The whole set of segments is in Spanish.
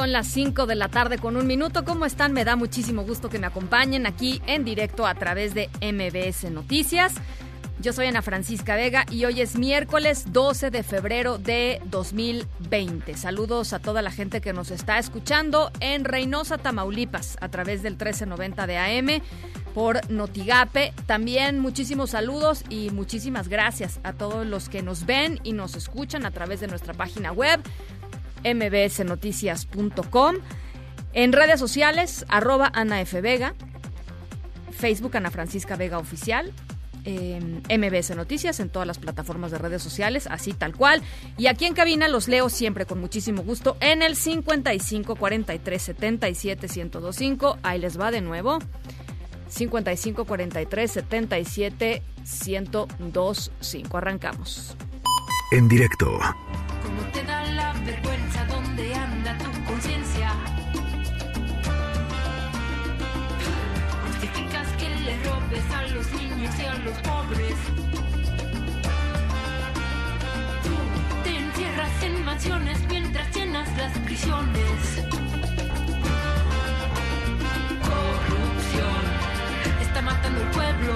Son las 5 de la tarde con un minuto. ¿Cómo están? Me da muchísimo gusto que me acompañen aquí en directo a través de MBS Noticias. Yo soy Ana Francisca Vega y hoy es miércoles 12 de febrero de 2020. Saludos a toda la gente que nos está escuchando en Reynosa, Tamaulipas, a través del 1390 de AM por Notigape. También muchísimos saludos y muchísimas gracias a todos los que nos ven y nos escuchan a través de nuestra página web mbsnoticias.com. En redes sociales, arroba Ana F. Vega, Facebook Ana Francisca Vega Oficial, eh, MBS Noticias en todas las plataformas de redes sociales, así tal cual. Y aquí en cabina los leo siempre con muchísimo gusto en el 55 43 77 1025. Ahí les va de nuevo. 55 43 77 1025. Arrancamos. En directo ¿Cómo te da la los niños y a los pobres. Tú te encierras en mansiones mientras llenas las prisiones. Corrupción está matando el pueblo,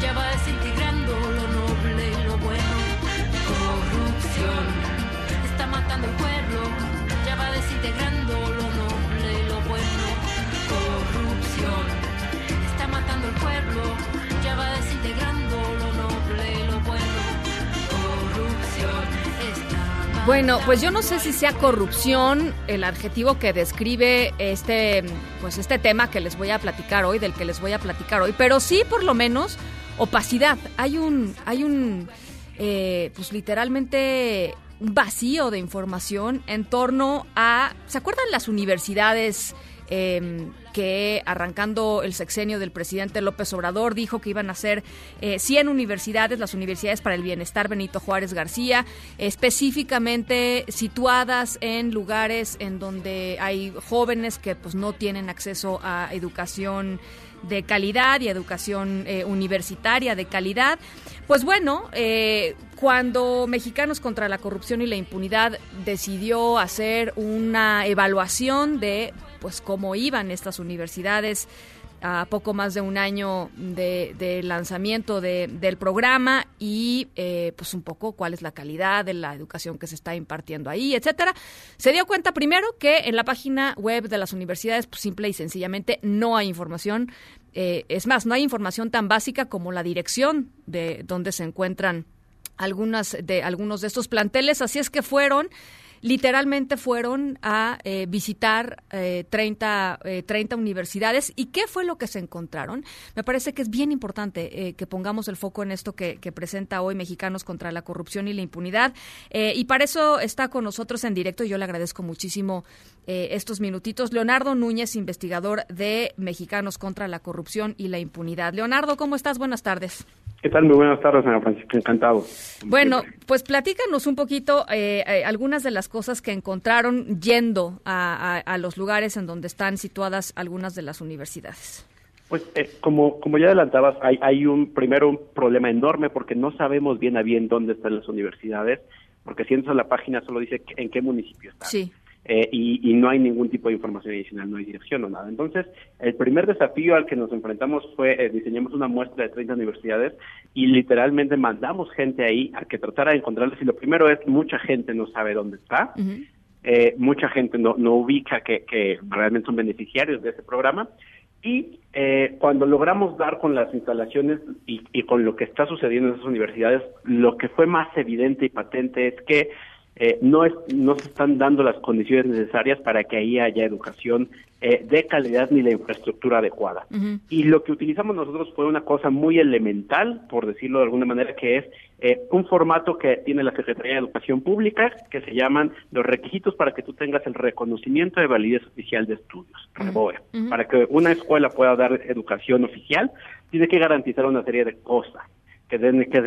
ya va desintegrando lo noble y lo bueno. Corrupción está matando el pueblo, ya va desintegrando lo noble y lo bueno. Corrupción está matando el pueblo, Bueno, pues yo no sé si sea corrupción el adjetivo que describe este, pues este tema que les voy a platicar hoy, del que les voy a platicar hoy, pero sí por lo menos opacidad. Hay un, hay un, eh, pues literalmente un vacío de información en torno a, ¿se acuerdan las universidades? Eh, que arrancando el sexenio del presidente López Obrador dijo que iban a ser eh, 100 universidades, las universidades para el bienestar Benito Juárez García, específicamente situadas en lugares en donde hay jóvenes que pues no tienen acceso a educación de calidad y educación eh, universitaria de calidad. Pues bueno, eh, cuando Mexicanos contra la Corrupción y la Impunidad decidió hacer una evaluación de pues cómo iban estas universidades a poco más de un año de, lanzamiento de- del programa y eh, pues un poco cuál es la calidad de la educación que se está impartiendo ahí, etcétera. Se dio cuenta primero que en la página web de las universidades, pues simple y sencillamente no hay información. eh, es más, no hay información tan básica como la dirección de donde se encuentran algunas de algunos de estos planteles, así es que fueron literalmente fueron a eh, visitar eh, 30, eh, 30 universidades. ¿Y qué fue lo que se encontraron? Me parece que es bien importante eh, que pongamos el foco en esto que, que presenta hoy Mexicanos contra la Corrupción y la Impunidad. Eh, y para eso está con nosotros en directo yo le agradezco muchísimo eh, estos minutitos. Leonardo Núñez, investigador de Mexicanos contra la Corrupción y la Impunidad. Leonardo, ¿cómo estás? Buenas tardes. ¿Qué tal? Muy buenas tardes, Ana Francisca. Encantado. Bueno, pues platícanos un poquito eh, eh, algunas de las cosas que encontraron yendo a, a- a los lugares en donde están situadas algunas de las universidades. Pues eh, como, como ya adelantabas, hay, hay un primero un problema enorme porque no sabemos bien a bien dónde están las universidades, porque si entras a la página solo dice que- en qué municipio están. Sí. Eh, y, y no hay ningún tipo de información adicional, no hay dirección o nada. Entonces, el primer desafío al que nos enfrentamos fue eh, diseñamos una muestra de 30 universidades y literalmente mandamos gente ahí a que tratara de encontrarlas. Y lo primero es, mucha gente no sabe dónde está, eh, mucha gente no, no ubica que, que realmente son beneficiarios de ese programa. Y eh, cuando logramos dar con las instalaciones y, y con lo que está sucediendo en esas universidades, lo que fue más evidente y patente es que eh, no, es, no se están dando las condiciones necesarias para que ahí haya educación eh, de calidad ni la infraestructura adecuada. Y lo que utilizamos nosotros fue una cosa muy elemental, por decirlo de alguna manera, que es eh, un formato que tiene la Secretaría de Educación Pública, que se llaman los requisitos para que tú tengas el reconocimiento de validez oficial de estudios, REBOE. Para que una escuela pueda dar educación oficial, tiene que garantizar una serie de cosas que tienen que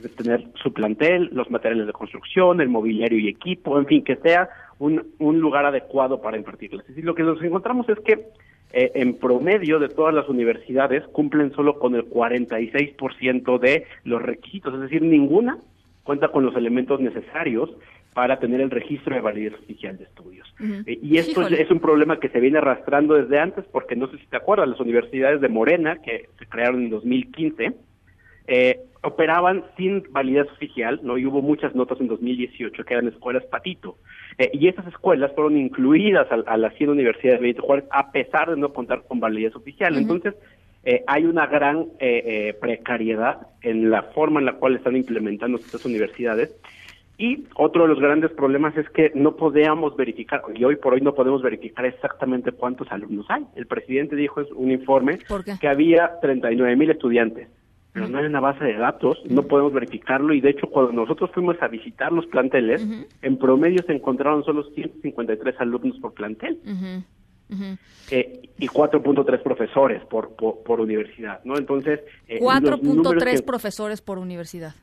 de tener su plantel, los materiales de construcción, el mobiliario y equipo, en fin, que sea un, un lugar adecuado para impartirlas. Decir, lo que nos encontramos es que eh, en promedio de todas las universidades cumplen solo con el 46% de los requisitos, es decir, ninguna cuenta con los elementos necesarios para tener el registro de validez oficial de estudios. Eh, y esto es, es, un problema que se viene arrastrando desde antes, porque no sé si te acuerdas, las universidades de Morena, que se crearon en 2015, eh, operaban sin validez oficial, ¿no? Y hubo muchas notas en 2018 que eran escuelas patito. Eh, y esas escuelas fueron incluidas a, las 100 universidades de Benito Juárez a pesar de no contar con validez oficial. Entonces, eh, hay una gran eh, precariedad en la forma en la cual están implementando estas universidades. Y otro de los grandes problemas es que no podíamos verificar, y hoy por hoy no podemos verificar exactamente cuántos alumnos hay. El presidente dijo en un informe que había 39 mil estudiantes pero no hay una base de datos, no podemos verificarlo y de hecho cuando nosotros fuimos a visitar los planteles, en promedio se encontraron solo 153 alumnos por plantel. Eh, y 4.3 profesores por, por, universidad, ¿no? Entonces... Eh, 4.3 profesores por universidad.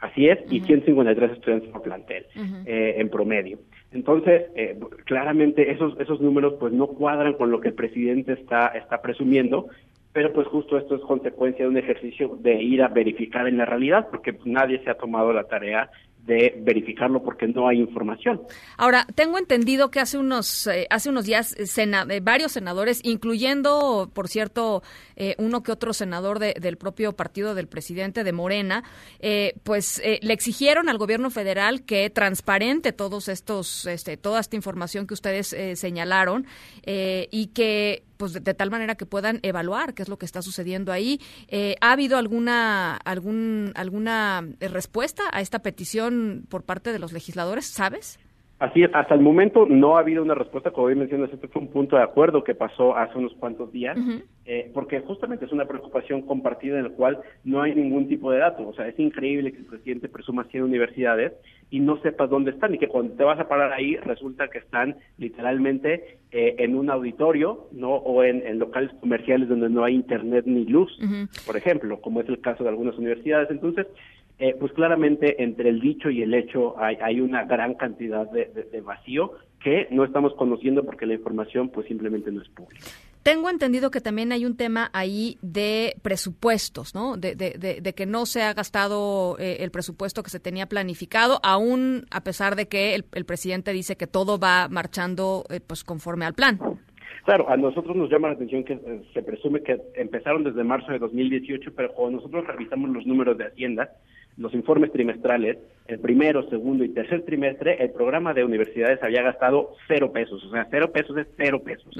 Así es, y 153 estudiantes por plantel eh, en promedio. Entonces, eh, claramente esos esos números pues no cuadran con lo que el presidente está está presumiendo pero pues justo esto es consecuencia de un ejercicio de ir a verificar en la realidad, porque pues, nadie se ha tomado la tarea de verificarlo porque no hay información. Ahora, tengo entendido que hace unos eh, hace unos días eh, eh, varios senadores, incluyendo, por cierto, uno que otro senador del propio partido del presidente de Morena, pues le exigieron al gobierno federal que transparente todos estos, este, toda esta información que ustedes señalaron y que pues de, tal manera que puedan evaluar qué es lo que está sucediendo ahí. Eh, ¿Ha habido alguna algún alguna respuesta a esta petición por parte de los legisladores? ¿Sabes? Así es, hasta el momento no ha habido una respuesta, como bien mencionas, este fue un punto de acuerdo que pasó hace unos cuantos días, eh, porque justamente es una preocupación compartida en la cual no hay ningún tipo de datos. O sea, es increíble que el presidente presuma 100 universidades y no sepas dónde están y que cuando te vas a parar ahí resulta que están literalmente eh, en un auditorio, ¿no? O en, locales comerciales donde no hay internet ni luz, por ejemplo, como es el caso de algunas universidades. Entonces, eh, pues claramente entre el dicho y el hecho hay, hay una gran cantidad de, vacío que no estamos conociendo porque la información pues simplemente no es pública. Tengo entendido que también hay un tema ahí de presupuestos, ¿no? De, de, que no se ha gastado eh, el presupuesto que se tenía planificado, aún a pesar de que el, presidente dice que todo va marchando eh, pues conforme al plan. Claro, a nosotros nos llama la atención que se presume que empezaron desde marzo de 2018, pero cuando nosotros revisamos los números de Hacienda, los informes trimestrales, el primero, segundo y tercer trimestre, el programa de universidades había gastado cero pesos, o sea, cero pesos es cero pesos.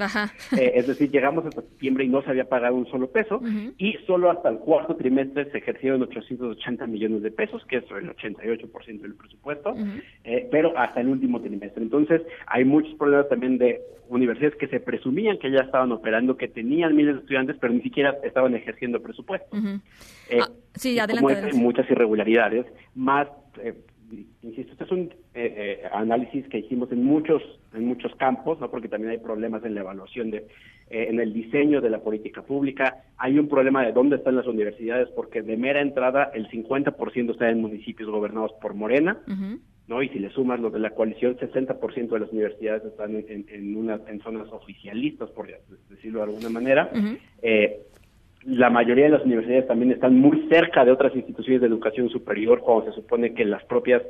Eh, es decir, llegamos hasta septiembre y no se había pagado un solo peso, y solo hasta el cuarto trimestre se ejercieron 880 millones de pesos, que es el 88% del presupuesto, eh, pero hasta el último trimestre. Entonces, hay muchos problemas también de universidades que se presumían que ya estaban operando, que tenían miles de estudiantes, pero ni siquiera estaban ejerciendo presupuesto. Eh, ah, sí, adelante. muchas irregularidades, más, eh, insisto, este es un eh, análisis que hicimos en muchos en muchos campos, no porque también hay problemas en la evaluación de en el diseño de la política pública, hay un problema de dónde están las universidades, porque de mera entrada el 50% está en municipios gobernados por Morena, ¿no? Y si le sumas lo de la coalición, 60% de las universidades están en, en, una, en zonas oficialistas, por decirlo de alguna manera. eh, la mayoría de las universidades también están muy cerca de otras instituciones de educación superior, cuando se supone que las propias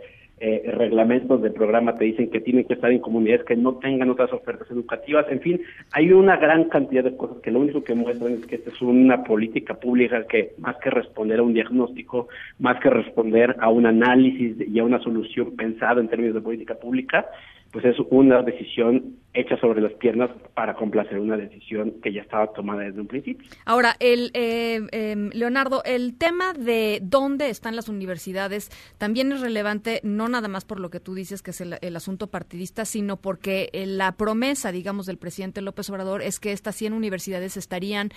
eh, reglamentos del programa te dicen que tienen que estar en comunidades que no tengan otras ofertas educativas. En fin, hay una gran cantidad de cosas que lo único que muestran es que esta es una política pública que más que responder a un diagnóstico, más que responder a un análisis y a una solución pensada en términos de política pública, pues es una decisión hecha sobre las piernas para complacer una decisión que ya estaba tomada desde un principio. Ahora, el eh, eh, Leonardo, el tema de dónde están las universidades también es relevante, no nada más por lo que tú dices que es el, asunto partidista, sino porque eh, la promesa, digamos, del presidente López Obrador es que estas 100 universidades estarían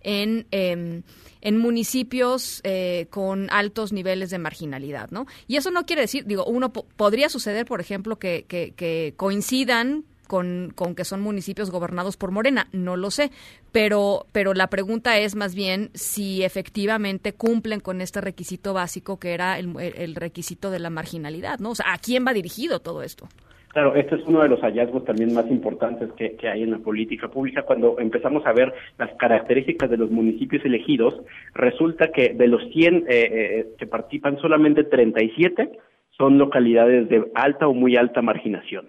en, em, en municipios eh, con altos niveles de marginalidad, ¿no? Y eso no quiere decir, digo, uno po- podría suceder, por ejemplo, que coincidan con, con que son municipios gobernados por Morena, no lo sé, pero, pero la pregunta es más bien si efectivamente cumplen con este requisito básico que era el, el requisito de la marginalidad, ¿no? O sea, ¿a quién va dirigido todo esto? Claro, este es uno de los hallazgos también más importantes que, que hay en la política pública. Cuando empezamos a ver las características de los municipios elegidos, resulta que de los 100 eh, eh, que participan, solamente 37 son localidades de alta o muy alta marginación.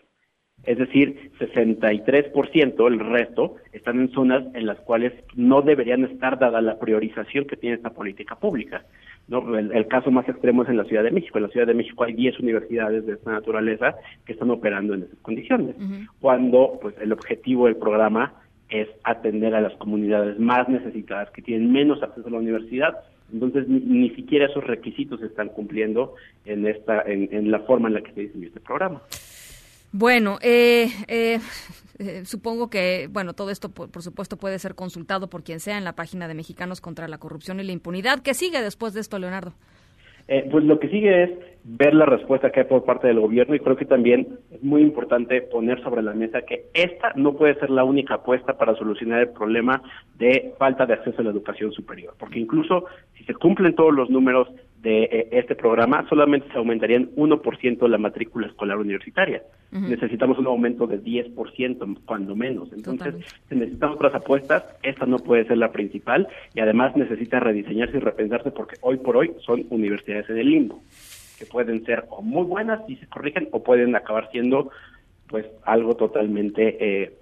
Es decir, 63%, el resto, están en zonas en las cuales no deberían estar dada la priorización que tiene esta política pública. ¿no? El, el caso más extremo es en la Ciudad de México. En la Ciudad de México hay 10 universidades de esta naturaleza que están operando en esas condiciones. Cuando pues el objetivo del programa es atender a las comunidades más necesitadas que tienen menos acceso a la universidad. Entonces ni, ni siquiera esos requisitos se están cumpliendo en esta en, en la forma en la que se diseñó este programa. Bueno, eh, eh, eh, supongo que, bueno, todo esto, por, por, supuesto, puede ser consultado por quien sea en la página de Mexicanos contra la Corrupción y la Impunidad. ¿Qué sigue después de esto, Leonardo? Eh, pues lo que sigue es ver la respuesta que hay por parte del gobierno y creo que también es muy importante poner sobre la mesa que esta no puede ser la única apuesta para solucionar el problema de falta de acceso a la educación superior, porque incluso si se cumplen todos los números de eh, este programa, solamente se aumentarían 1% la matrícula escolar universitaria. Uh -huh. Necesitamos un aumento de 10%, cuando menos. Entonces, si necesitamos otras apuestas, esta no puede ser la principal y además necesita rediseñarse y repensarse porque hoy por hoy son universidades en el limbo, que pueden ser o muy buenas si se corrigen o pueden acabar siendo pues algo totalmente eh,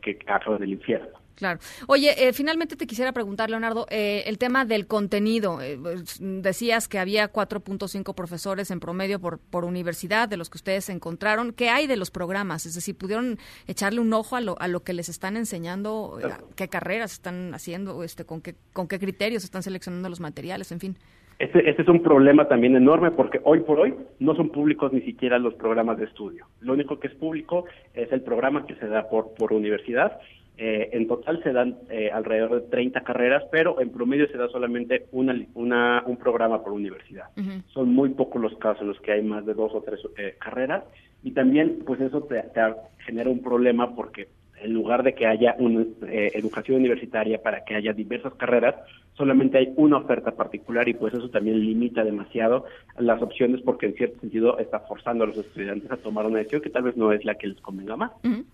que acaba del infierno. Claro. Oye, eh, finalmente te quisiera preguntar, Leonardo, eh, el tema del contenido. Eh, decías que había 4.5 profesores en promedio por, por universidad, de los que ustedes encontraron. ¿Qué hay de los programas? Es decir, ¿pudieron echarle un ojo a lo, a lo que les están enseñando? ¿Qué carreras están haciendo? Este, con, qué, ¿Con qué criterios están seleccionando los materiales? En fin. Este, este, es un problema también enorme porque hoy por hoy no son públicos ni siquiera los programas de estudio. Lo único que es público es el programa que se da por, por universidad eh, en total se dan eh, alrededor de 30 carreras, pero en promedio se da solamente una, una un programa por universidad. Uh -huh. Son muy pocos los casos en los que hay más de dos o tres eh, carreras y también pues eso te, te, genera un problema porque en lugar de que haya una educación universitaria para que haya diversas carreras, solamente hay una oferta particular y pues eso también limita demasiado las opciones porque en cierto sentido está forzando a los estudiantes a tomar una decisión que tal vez no es la que les convenga más. Uh -huh.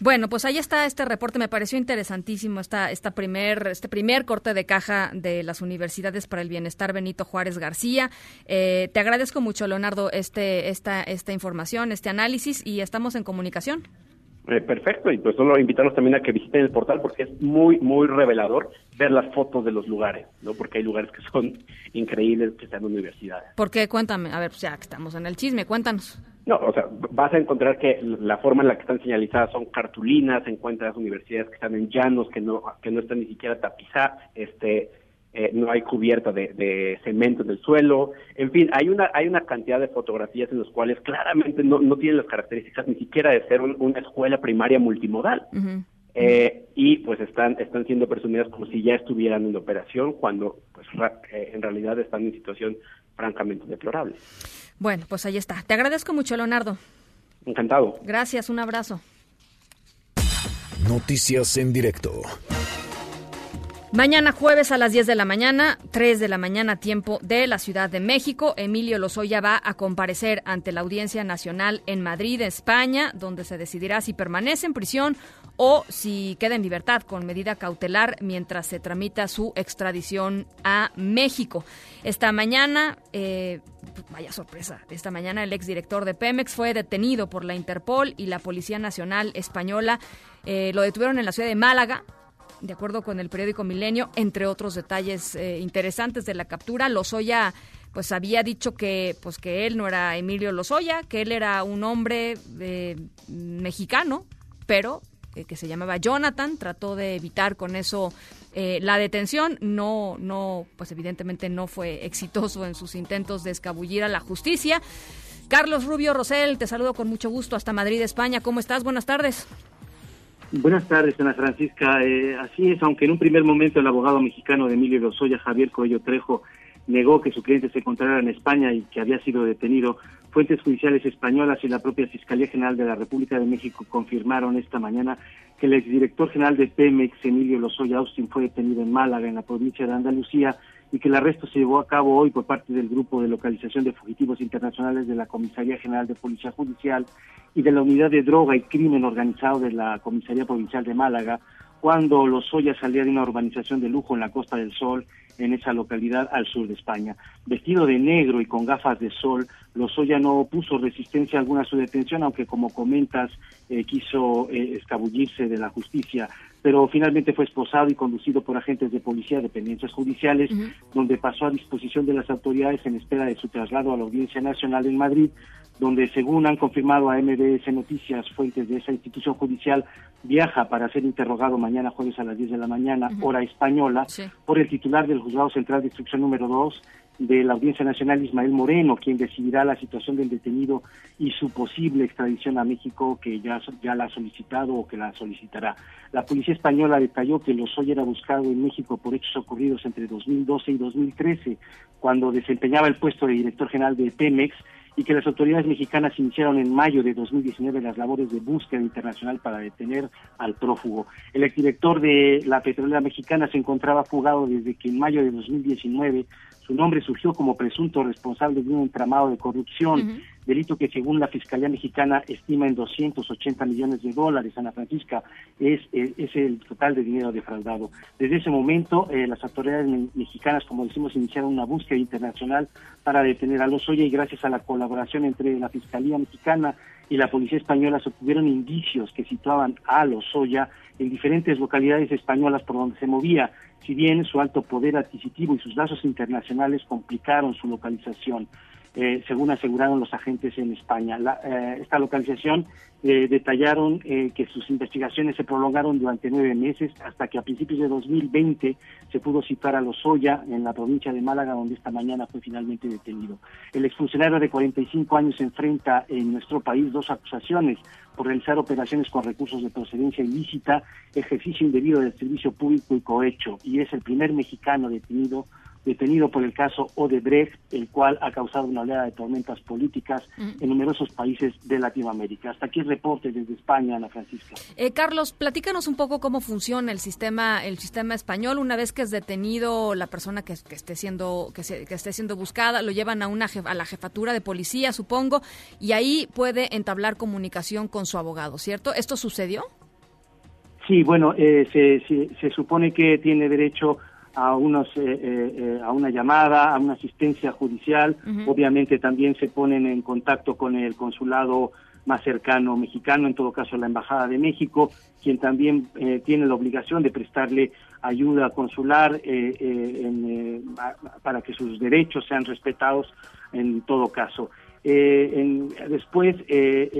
Bueno, pues ahí está este reporte, me pareció interesantísimo esta, esta primer, este primer corte de caja de las universidades para el bienestar Benito Juárez García. Eh, te agradezco mucho, Leonardo, este, esta, esta información, este análisis y estamos en comunicación. Eh, perfecto, y pues solo invitarlos también a que visiten el portal porque es muy, muy revelador ver las fotos de los lugares, ¿no? Porque hay lugares que son increíbles, que sean universidades. ¿Por qué? Cuéntame, a ver, pues ya que estamos en el chisme, cuéntanos. No, o sea, vas a encontrar que la forma en la que están señalizadas son cartulinas, encuentras universidades que están en llanos, que no, que no están ni siquiera tapizadas, este, eh, no hay cubierta de, de, cemento en el suelo, en fin, hay una, hay una cantidad de fotografías en las cuales claramente no, no tienen las características ni siquiera de ser un, una escuela primaria multimodal. Uh -huh. Eh, y pues están están siendo presumidas como si ya estuvieran en operación cuando pues eh, en realidad están en situación francamente deplorable. Bueno, pues ahí está. Te agradezco mucho, Leonardo. Encantado. Gracias, un abrazo. Noticias en directo. Mañana jueves a las 10 de la mañana, 3 de la mañana tiempo de la Ciudad de México, Emilio Lozoya va a comparecer ante la Audiencia Nacional en Madrid, España, donde se decidirá si permanece en prisión o si queda en libertad con medida cautelar mientras se tramita su extradición a México. Esta mañana, eh, vaya sorpresa, esta mañana el exdirector de Pemex fue detenido por la Interpol y la Policía Nacional Española. Eh, lo detuvieron en la ciudad de Málaga, de acuerdo con el periódico Milenio, entre otros detalles eh, interesantes de la captura, Lozoya pues había dicho que pues que él no era Emilio Lozoya, que él era un hombre mexicano, pero eh, que se llamaba Jonathan, trató de evitar con eso eh, la detención. No, no, pues evidentemente no fue exitoso en sus intentos de escabullir a la justicia. Carlos Rubio Rosel, te saludo con mucho gusto hasta Madrid, España. ¿Cómo estás? Buenas tardes. Buenas tardes, Ana Francisca. Eh, así es, aunque en un primer momento el abogado mexicano de Emilio Lozoya, Javier Coello Trejo, negó que su cliente se encontrara en España y que había sido detenido, fuentes judiciales españolas y la propia Fiscalía General de la República de México confirmaron esta mañana que el exdirector general de Pemex, Emilio Lozoya Austin, fue detenido en Málaga, en la provincia de Andalucía, y que el arresto se llevó a cabo hoy por parte del Grupo de Localización de Fugitivos Internacionales de la Comisaría General de Policía Judicial y de la Unidad de Droga y Crimen Organizado de la Comisaría Provincial de Málaga, cuando Lozoya salía de una urbanización de lujo en la Costa del Sol, en esa localidad al sur de España. Vestido de negro y con gafas de sol, Lozoya no opuso resistencia alguna a su detención, aunque como comentas, eh, quiso eh, escabullirse de la justicia pero finalmente fue esposado y conducido por agentes de policía, dependencias judiciales, donde pasó a disposición de las autoridades en espera de su traslado a la Audiencia Nacional en Madrid, donde según han confirmado a MBS Noticias, fuentes de esa institución judicial, viaja para ser interrogado mañana jueves a las 10 de la mañana, hora española, por el titular del Juzgado Central de Instrucción número 2, de la Audiencia Nacional Ismael Moreno, quien decidirá la situación del detenido y su posible extradición a México, que ya, ya la ha solicitado o que la solicitará. La policía española detalló que Lozoya era buscado en México por hechos ocurridos entre 2012 y 2013, cuando desempeñaba el puesto de director general de Pemex y que las autoridades mexicanas iniciaron en mayo de 2019 las labores de búsqueda internacional para detener al prófugo. El exdirector de la petrolera mexicana se encontraba fugado desde que en mayo de 2019 su nombre surgió como presunto responsable de un entramado de corrupción, delito que según la Fiscalía Mexicana estima en 280 millones de dólares. Ana Francisca es, es, el total de dinero defraudado. Desde ese momento, eh, las autoridades mexicanas, como decimos, iniciaron una búsqueda internacional para detener a Lozoya y gracias a la colaboración entre la Fiscalía Mexicana y la Policía Española se obtuvieron indicios que situaban a Lozoya en diferentes localidades españolas por donde se movía si bien su alto poder adquisitivo y sus lazos internacionales complicaron su localización. Eh, según aseguraron los agentes en España. Eh, esta localización eh, detallaron que sus investigaciones se prolongaron durante nueve meses hasta que a principios de 2020 se pudo citar a Lozoya en la provincia de Málaga, donde esta mañana fue finalmente detenido. El exfuncionario de 45 años enfrenta en nuestro país dos acusaciones por realizar operaciones con recursos de procedencia ilícita, ejercicio indebido del servicio público y cohecho, y es el primer mexicano detenido detenido por el caso Odebrecht, el cual ha causado una oleada de tormentas políticas en numerosos países de Latinoamérica. Hasta aquí el reporte desde España, Ana Francisca. Eh, Carlos, platícanos un poco cómo funciona el sistema, el sistema español. Una vez que es detenido la persona que, esté siendo que, esté siendo buscada, lo llevan a una a la jefatura de policía, supongo, y ahí puede entablar comunicación con su abogado, ¿cierto? ¿Esto sucedió? Sí, bueno, eh, se, se supone que tiene derecho a unos eh, eh, eh, a una llamada, a una asistencia judicial. Obviamente también se ponen en contacto con el consulado más cercano mexicano, en todo caso la Embajada de México, quien también tiene la obligación de prestarle ayuda consular para que sus derechos sean respetados en todo caso. después,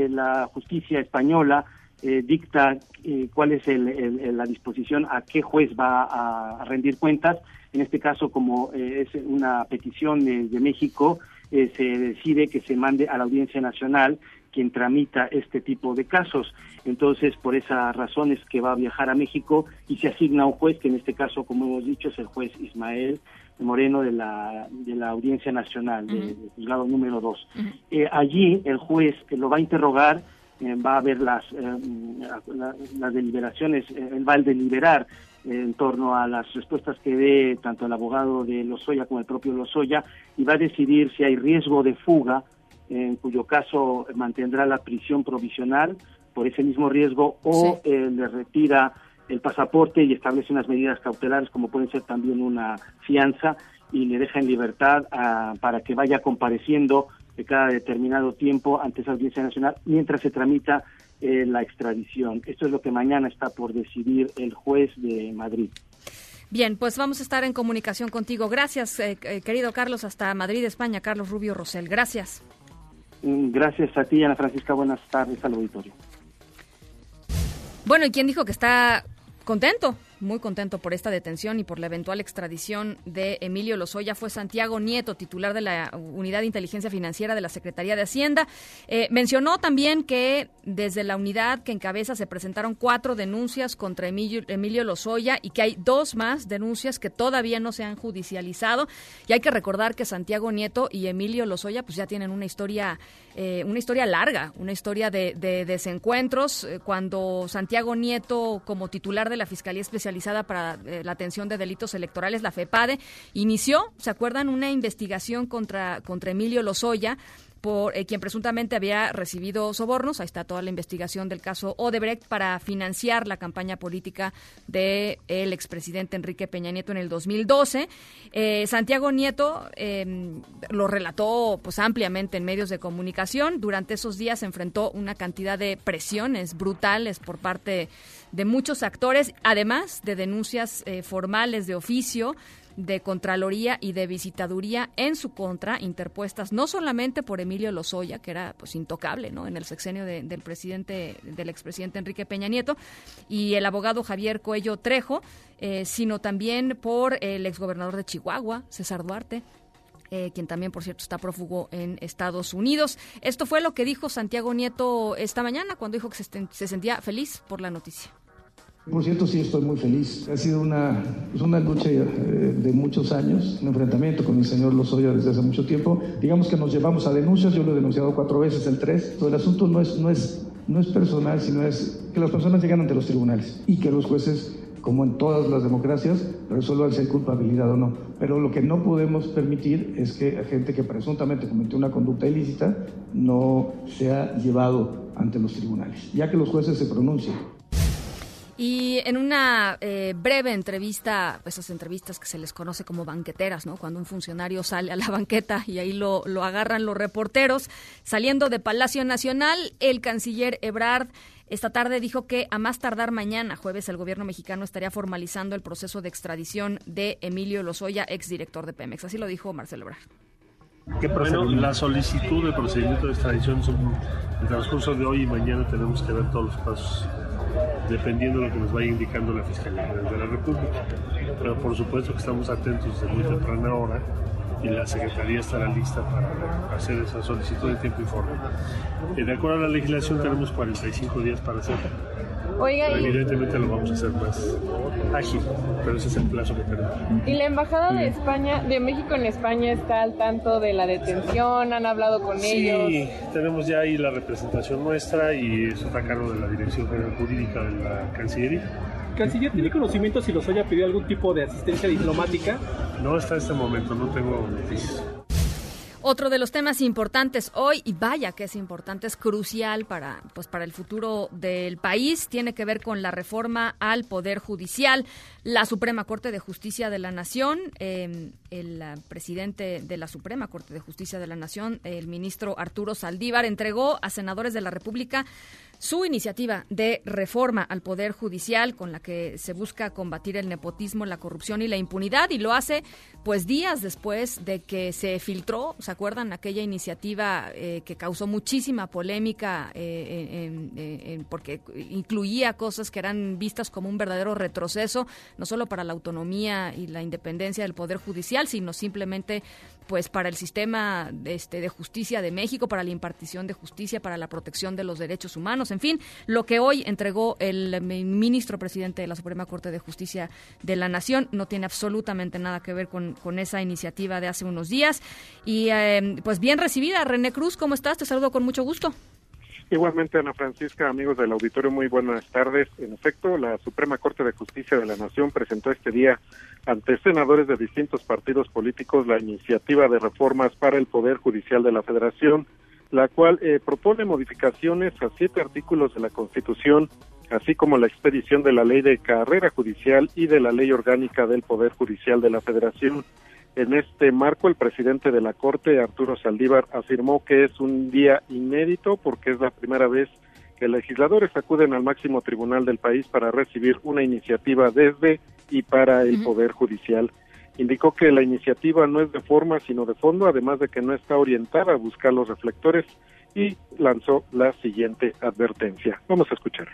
la justicia española eh, dicta eh, cuál es la disposición a qué juez va a, rendir cuentas. En este caso, como eh, es una petición de, México, se decide que se mande a la Audiencia Nacional quien tramita este tipo de casos. Entonces, por esa razón es que va a viajar a México y se asigna un juez, que en este caso, como hemos dicho, es el juez Ismael Moreno de la, de la Audiencia Nacional, del juzgado número 2. allí el juez lo va a interrogar eh, va a haber las, eh, las deliberaciones, eh, él va a deliberar en torno a las respuestas que dé tanto el abogado de Lozoya como el propio Lozoya y va a decidir si hay riesgo de fuga, en cuyo caso mantendrá la prisión provisional por ese mismo riesgo o le retira el pasaporte y establece unas medidas cautelares como pueden ser también una fianza y le deja en libertad ah, para que vaya compareciendo de cada determinado tiempo ante esa audiencia nacional mientras se tramita eh, la extradición. Esto es lo que mañana está por decidir el juez de Madrid. Bien, pues vamos a estar en comunicación contigo. Gracias, eh, eh, querido Carlos, hasta Madrid, España. Carlos Rubio Rosell. Gracias. Mm, Gracias a ti, Ana Francisca. Buenas tardes al auditorio. Bueno, ¿y quién dijo que está contento? Muy contento por esta detención y por la eventual extradición de Emilio Lozoya fue Santiago Nieto, titular de la Unidad de Inteligencia Financiera de la Secretaría de Hacienda. Eh, mencionó también que desde la unidad que encabeza se presentaron cuatro denuncias contra Emilio, Emilio Lozoya y que hay dos más denuncias que todavía no se han judicializado. Y hay que recordar que Santiago Nieto y Emilio Lozoya pues ya tienen una historia, eh, una historia larga, una historia de, de desencuentros. Eh, Cuando Santiago Nieto, como titular de la Fiscalía Especializada para eh, la atención de delitos electorales, la FEPADE, inició, ¿se acuerdan?, una investigación contra, contra Emilio Lozoya por eh, quien presuntamente había recibido sobornos. Ahí está toda la investigación del caso Odebrecht para financiar la campaña política del expresidente Enrique Peña Nieto en el 2012. Eh, Santiago Nieto eh, lo relató pues ampliamente en medios de comunicación. Durante esos días enfrentó una cantidad de presiones brutales por parte de muchos actores, además de denuncias eh, formales de oficio de Contraloría y de Visitaduría en su contra, interpuestas no solamente por Emilio Lozoya, que era pues intocable ¿no? en el sexenio de- del presidente, del expresidente Enrique Peña Nieto, y el abogado Javier Coello Trejo, eh, sino también por el exgobernador de Chihuahua, César Duarte, eh, quien también, por cierto, está prófugo en Estados Unidos. Esto fue lo que dijo Santiago Nieto esta mañana, cuando dijo que se, sentía feliz por la noticia. Por cierto, sí estoy muy feliz. Ha sido una, pues una lucha eh, de muchos años, un enfrentamiento con el señor Lozoya desde hace mucho tiempo. Digamos que nos llevamos a denuncias, yo lo he denunciado cuatro veces, el tres. Todo el asunto no es, no, es, no es personal, sino es que las personas llegan ante los tribunales y que los jueces, como en todas las democracias, resuelvan si hay culpabilidad o no. Pero lo que no podemos permitir es que gente que presuntamente cometió una conducta ilícita no sea llevado ante los tribunales, ya que los jueces se pronuncien. Y en una eh, breve entrevista, esas entrevistas que se les conoce como banqueteras, ¿no? Cuando un funcionario sale a la banqueta y ahí lo, lo agarran los reporteros, saliendo de Palacio Nacional, el canciller Ebrard esta tarde dijo que a más tardar mañana, jueves, el gobierno mexicano estaría formalizando el proceso de extradición de Emilio Lozoya, exdirector de Pemex. Así lo dijo Marcelo Ebrard. Bueno, la solicitud del procedimiento de extradición son el transcurso de hoy y mañana tenemos que ver todos los pasos dependiendo de lo que nos vaya indicando la Fiscalía de la República. Pero por supuesto que estamos atentos desde muy temprana hora y la Secretaría estará lista para hacer esa solicitud en tiempo y forma. Eh, De acuerdo a la legislación tenemos 45 días para hacerlo. Oiga, Pero y, evidentemente lo vamos a hacer más ágil, pero ese es el plazo que tenemos. y la embajada de España, de México en España está al tanto de la detención, han hablado con Sí, ellos. tenemos ya ahí la representación nuestra y eso está a cargo de la Dirección General Jurídica de la Cancillería. Canciller, ¿tiene conocimiento si los haya pedido algún tipo de asistencia diplomática? No hasta este momento, no tengo noticias. Otro de los temas importantes hoy, y vaya que es importante, es crucial para, pues, para el futuro del país, tiene que ver con la reforma al Poder Judicial. La Suprema Corte de Justicia de la Nación, eh, el presidente de la Suprema Corte de Justicia de la Nación, el ministro Arturo Saldívar, entregó a senadores de la República su iniciativa de reforma al Poder Judicial con la que se busca combatir el nepotismo, la corrupción y la impunidad y lo hace pues días después de que se filtró, ¿se acuerdan? Aquella iniciativa eh, que causó muchísima polémica eh, porque incluía cosas que eran vistas como un verdadero retroceso, no solo para la autonomía y la independencia del Poder Judicial, sino simplemente pues para el sistema este, de justicia de México, para la impartición de justicia, para la protección de los derechos humanos, en fin, lo que hoy entregó el mi- ministro presidente de la Suprema Corte de Justicia de la Nación no tiene absolutamente nada que ver con, con esa iniciativa de hace unos días. Y eh, pues bien recibida, René Cruz, ¿cómo estás? Te saludo con mucho gusto. Igualmente, Ana Francisca, amigos del auditorio, muy buenas tardes. En efecto, la Suprema Corte de Justicia de la Nación presentó este día ante senadores de distintos partidos políticos la iniciativa de reformas para el Poder Judicial de la Federación, la cual eh, propone modificaciones a siete artículos de la Constitución, así como la expedición de la Ley de Carrera Judicial y de la Ley Orgánica del Poder Judicial de la Federación. En este marco, el presidente de la Corte, Arturo Saldívar, afirmó que es un día inédito porque es la primera vez que legisladores acuden al máximo tribunal del país para recibir una iniciativa desde y para el Poder Judicial. Indicó que la iniciativa no es de forma sino de fondo, además de que no está orientada a buscar los reflectores y lanzó la siguiente advertencia. Vamos a escuchar.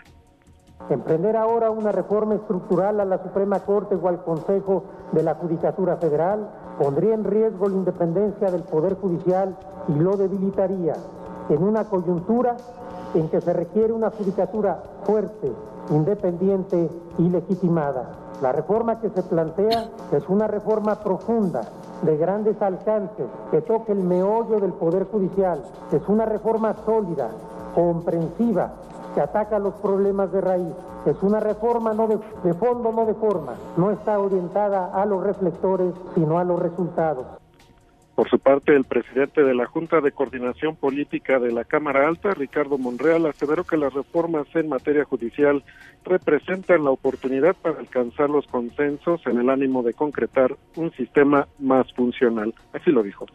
Emprender ahora una reforma estructural a la Suprema Corte o al Consejo de la Judicatura Federal pondría en riesgo la independencia del Poder Judicial y lo debilitaría en una coyuntura en que se requiere una judicatura fuerte, independiente y legitimada. La reforma que se plantea es una reforma profunda, de grandes alcances, que toque el meollo del Poder Judicial. Es una reforma sólida, comprensiva, que ataca los problemas de raíz. Es una reforma no de, de fondo, no de forma. No está orientada a los reflectores, sino a los resultados. Por su parte, el presidente de la Junta de Coordinación Política de la Cámara Alta, Ricardo Monreal, aseveró que las reformas en materia judicial representan la oportunidad para alcanzar los consensos en el ánimo de concretar un sistema más funcional. Así lo dijo.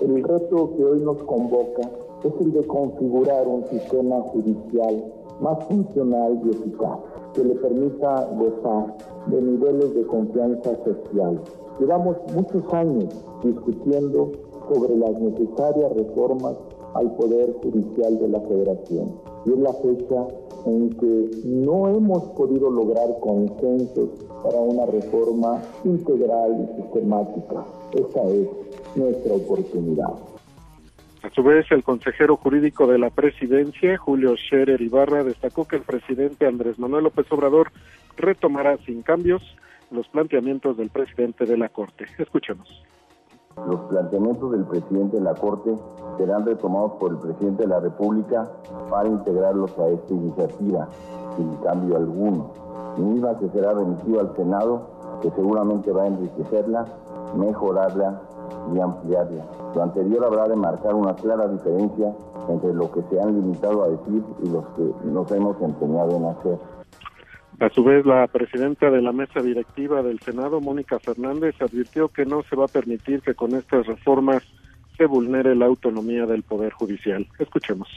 El reto que hoy nos convoca es el de configurar un sistema judicial más funcional y eficaz, que le permita gozar de niveles de confianza social. Llevamos muchos años discutiendo sobre las necesarias reformas al Poder Judicial de la Federación. Y es la fecha en que no hemos podido lograr consensos para una reforma integral y sistemática. Esa es nuestra oportunidad. A su vez, el consejero jurídico de la presidencia, Julio Scherer Ibarra, destacó que el presidente Andrés Manuel López Obrador retomará sin cambios los planteamientos del presidente de la Corte. Escuchemos. Los planteamientos del presidente de la Corte serán retomados por el presidente de la República para integrarlos a esta iniciativa, sin cambio alguno. Misma que será remitida al Senado, que seguramente va a enriquecerla, mejorarla y ampliarla. Lo anterior habrá de marcar una clara diferencia entre lo que se han limitado a decir y los que nos hemos empeñado en hacer. A su vez, la presidenta de la mesa directiva del Senado, Mónica Fernández, advirtió que no se va a permitir que con estas reformas se vulnere la autonomía del Poder Judicial. Escuchemos.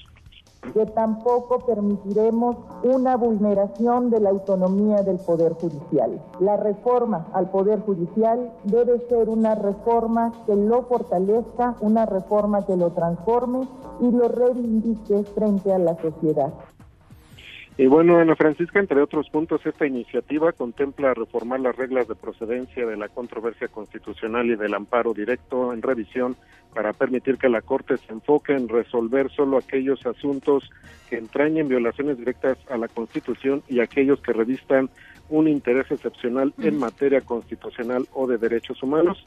Que tampoco permitiremos una vulneración de la autonomía del Poder Judicial. La reforma al Poder Judicial debe ser una reforma que lo fortalezca, una reforma que lo transforme y lo reivindique frente a la sociedad. Y bueno, Ana Francisca, entre otros puntos, esta iniciativa contempla reformar las reglas de procedencia de la controversia constitucional y del amparo directo en revisión para permitir que la Corte se enfoque en resolver solo aquellos asuntos que entrañen violaciones directas a la Constitución y aquellos que revistan un interés excepcional en materia constitucional o de derechos humanos.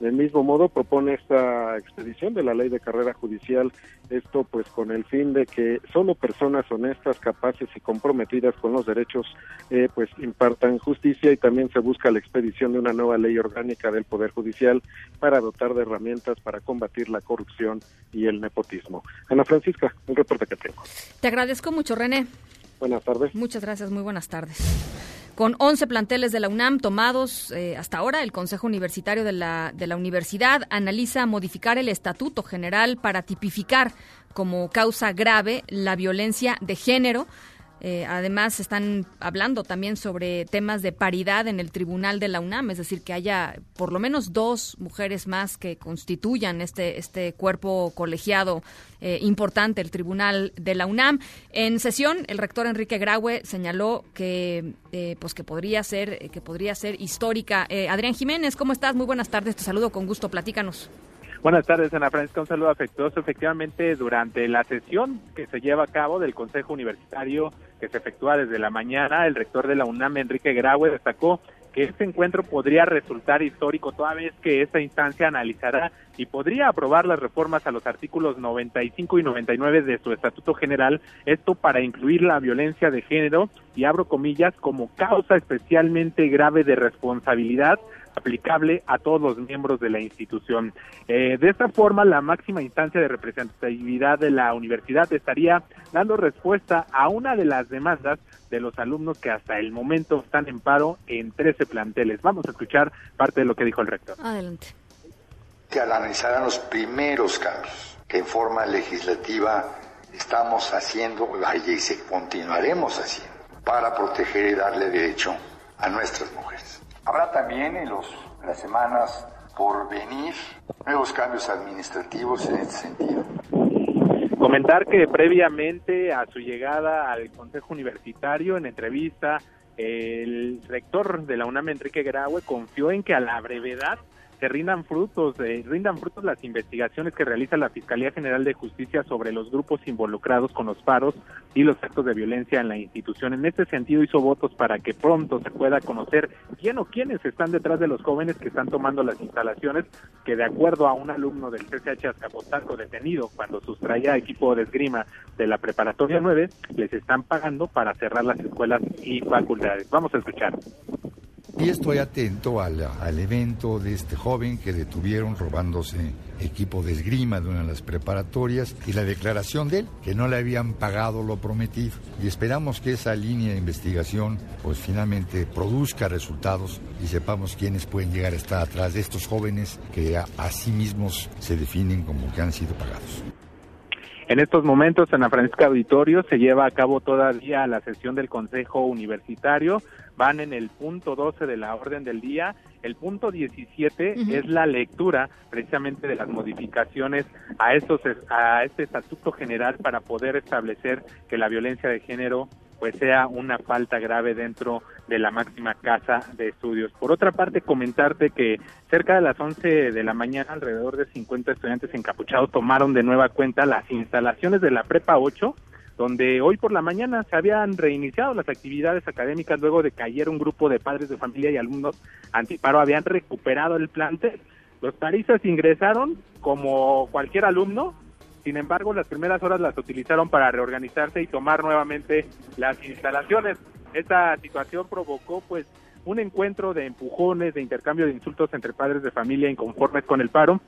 Del mismo modo, propone esta expedición de la ley de carrera judicial, esto pues con el fin de que solo personas honestas, capaces y comprometidas con los derechos eh, pues impartan justicia y también se busca la expedición de una nueva ley orgánica del Poder Judicial para dotar de herramientas para combatir la corrupción y el nepotismo. Ana Francisca, el reporte que tengo. Te agradezco mucho, René. Buenas tardes. Muchas gracias, muy buenas tardes. Con 11 planteles de la UNAM tomados eh, hasta ahora, el Consejo Universitario de la, de la Universidad analiza modificar el Estatuto General para tipificar como causa grave la violencia de género. Eh, además, están hablando también sobre temas de paridad en el tribunal de la UNAM, es decir, que haya por lo menos dos mujeres más que constituyan este, este cuerpo colegiado eh, importante, el tribunal de la UNAM. En sesión, el rector Enrique Graue señaló que, eh, pues que podría ser, que podría ser histórica. Adrián Jiménez, ¿cómo estás? Muy buenas tardes, te saludo con gusto, platícanos. Buenas tardes, Ana Francisca. Un saludo afectuoso. Efectivamente, durante la sesión que se lleva a cabo del Consejo Universitario que se efectúa desde la mañana, el rector de la UNAM, Enrique Graue, destacó que este encuentro podría resultar histórico toda vez que esta instancia analizará y podría aprobar las reformas a los artículos 95 y 99 de su Estatuto General, esto para incluir la violencia de género y abro comillas como causa especialmente grave de responsabilidad aplicable a todos los miembros de la institución. Eh, de esta forma, la máxima instancia de representatividad de la universidad estaría dando respuesta a una de las demandas de los alumnos que hasta el momento están en paro en 13 planteles. Vamos a escuchar parte de lo que dijo el rector. Adelante. Que analizarán los primeros cambios que en forma legislativa estamos haciendo y se continuaremos haciendo para proteger y darle derecho a nuestras mujeres. Habrá también en, los, las semanas por venir nuevos cambios administrativos en este sentido. Comentar que previamente a su llegada al Consejo Universitario, en entrevista, el rector de la UNAM, Enrique Graue, confió en que a la brevedad rindan frutos, eh, rindan frutos las investigaciones que realiza la Fiscalía General de Justicia sobre los grupos involucrados con los paros y los actos de violencia en la institución. En este sentido hizo votos para que pronto se pueda conocer quién o quiénes están detrás de los jóvenes que están tomando las instalaciones, que de acuerdo a un alumno del CCH Azcapotzalco detenido cuando sustraía equipo de esgrima de la preparatoria 9, les están pagando para cerrar las escuelas y facultades. Vamos a escuchar. Y estoy atento al, al, evento de este joven que detuvieron robándose equipo de esgrima de una de las preparatorias y la declaración de él, que no le habían pagado lo prometido. Y esperamos que esa línea de investigación pues finalmente produzca resultados y sepamos quiénes pueden llegar a estar atrás de estos jóvenes que a, a sí mismos se definen como que han sido pagados. En estos momentos en la Francisca Auditorio se lleva a cabo todavía la sesión del Consejo Universitario. Van en el punto 12 de la orden del día. El punto 17 uh -huh. es la lectura precisamente de las modificaciones a estos a este estatuto general para poder establecer que la violencia de género pues sea una falta grave dentro de la máxima casa de estudios. Por otra parte, comentarte que cerca de las 11 de la mañana, alrededor de 50 estudiantes encapuchados tomaron de nueva cuenta las instalaciones de la Prepa 8, donde hoy por la mañana se habían reiniciado las actividades académicas luego de que un grupo de padres de familia y alumnos antiparo habían recuperado el plantel. Los paristas ingresaron como cualquier alumno, sin embargo, las primeras horas las utilizaron para reorganizarse y tomar nuevamente las instalaciones. Esta situación provocó, pues, un encuentro de empujones, de intercambio de insultos entre padres de familia inconformes con el paro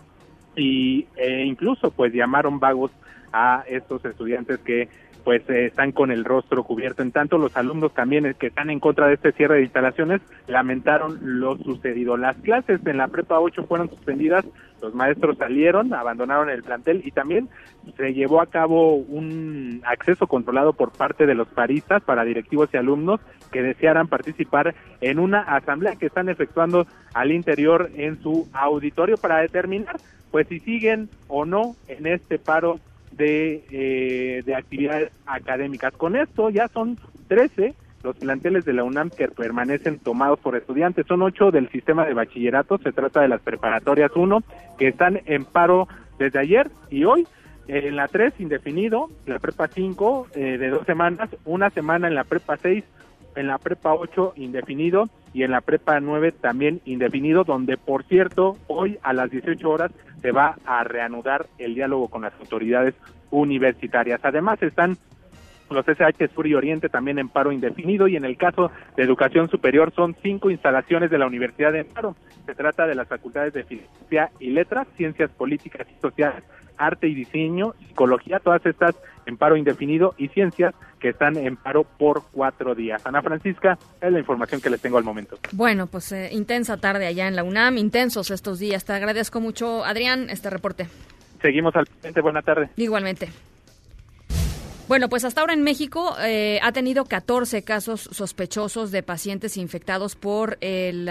y e incluso, pues, llamaron vagos a estos estudiantes que pues eh, están con el rostro cubierto. En tanto, los alumnos también que están en contra de este cierre de instalaciones lamentaron lo sucedido. Las clases en la Prepa 8 fueron suspendidas, los maestros salieron, abandonaron el plantel y también se llevó a cabo un acceso controlado por parte de los paristas para directivos y alumnos que desearan participar en una asamblea que están efectuando al interior en su auditorio para determinar pues si siguen o no en este paro de, eh, de actividades académicas. Con esto ya son 13 los planteles de la UNAM que permanecen tomados por estudiantes. Son ocho del sistema de bachillerato. Se trata de las preparatorias 1 que están en paro desde ayer y hoy. En la 3 indefinido, la prepa 5 eh, de dos semanas, una semana en la prepa 6, en la prepa 8 indefinido y en la prepa 9 también indefinido, donde por cierto hoy a las 18 horas se va a reanudar el diálogo con las autoridades universitarias. Además están los SH Sur y Oriente también en paro indefinido y en el caso de educación superior son cinco instalaciones de la Universidad de paro. Se trata de las facultades de Filosofía y Letras, Ciencias Políticas y Sociales, Arte y Diseño, Psicología, todas estas en paro indefinido y Ciencias que están en paro por cuatro días. Ana Francisca, es la información que les tengo al momento. Bueno, pues eh, intensa tarde allá en la UNAM, intensos estos días. Te agradezco mucho, Adrián, este reporte. Seguimos al frente. Buena tarde. Igualmente. Bueno, pues hasta ahora en México eh, ha tenido 14 casos sospechosos de pacientes infectados por el,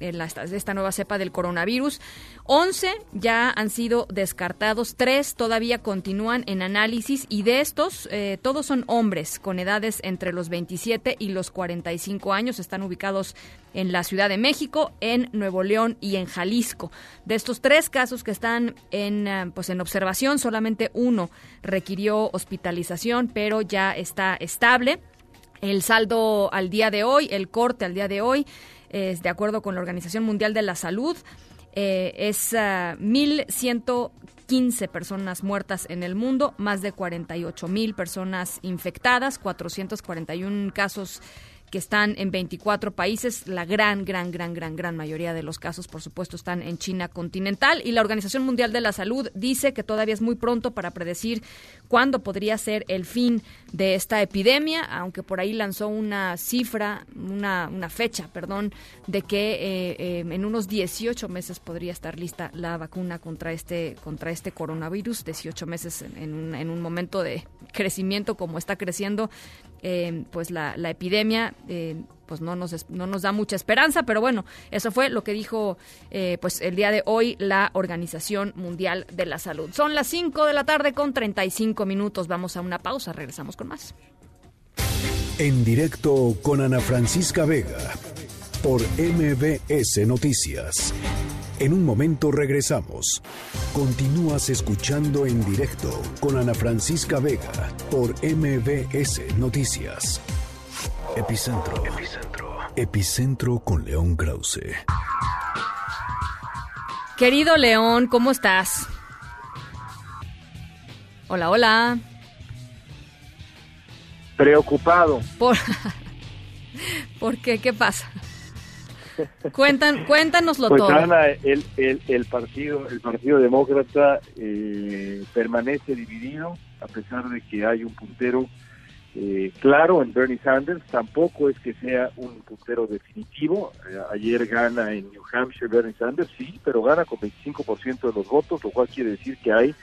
esta nueva cepa del coronavirus. 11 ya han sido descartados, 3 todavía continúan en análisis y de estos eh, todos son hombres con edades entre los 27 y los 45 años. Están ubicados en la Ciudad de México, en Nuevo León y en Jalisco. De estos tres casos que están en, uh, pues en observación, solamente uno requirió hospitalización, pero ya está estable. El saldo al día de hoy, el corte al día de hoy, es de acuerdo con la Organización Mundial de la Salud, eh, es uh, 1.115 personas muertas en el mundo, más de 48 mil personas infectadas, 441 casos que están en 24 países. La gran, gran, gran, gran, gran mayoría de los casos, por supuesto, están en China continental. Y la Organización Mundial de la Salud dice que todavía es muy pronto para predecir cuándo podría ser el fin de esta epidemia, aunque por ahí lanzó una cifra, una, una fecha, perdón, de que eh, eh, en unos 18 meses podría estar lista la vacuna contra este, contra este coronavirus. 18 meses en, en, un, en un momento de crecimiento como está creciendo eh, pues la, la epidemia eh, pues no nos no nos da mucha esperanza pero bueno eso fue lo que dijo eh, pues el día de hoy la Organización Mundial de la Salud. Son las 5 de la tarde con 35 minutos. Vamos a una pausa regresamos con más. En directo con Ana Francisca Vega por MBS Noticias. En un momento regresamos. Continúas escuchando en directo con Ana Francisca Vega por MBS Noticias. Epicentro. Epicentro. Epicentro con León Krause. Querido León, ¿cómo estás? Hola, hola. Preocupado. ¿Por, ¿Por qué? ¿Qué pasa? Cuentan, cuéntanoslo pues todo. Ana, el, el, el partido el partido demócrata eh, permanece dividido a pesar de que hay un puntero eh, claro en Bernie Sanders tampoco es que sea un puntero definitivo Eh, ayer gana en New Hampshire Bernie Sanders sí pero gana con 25% de los votos lo cual quiere decir que hay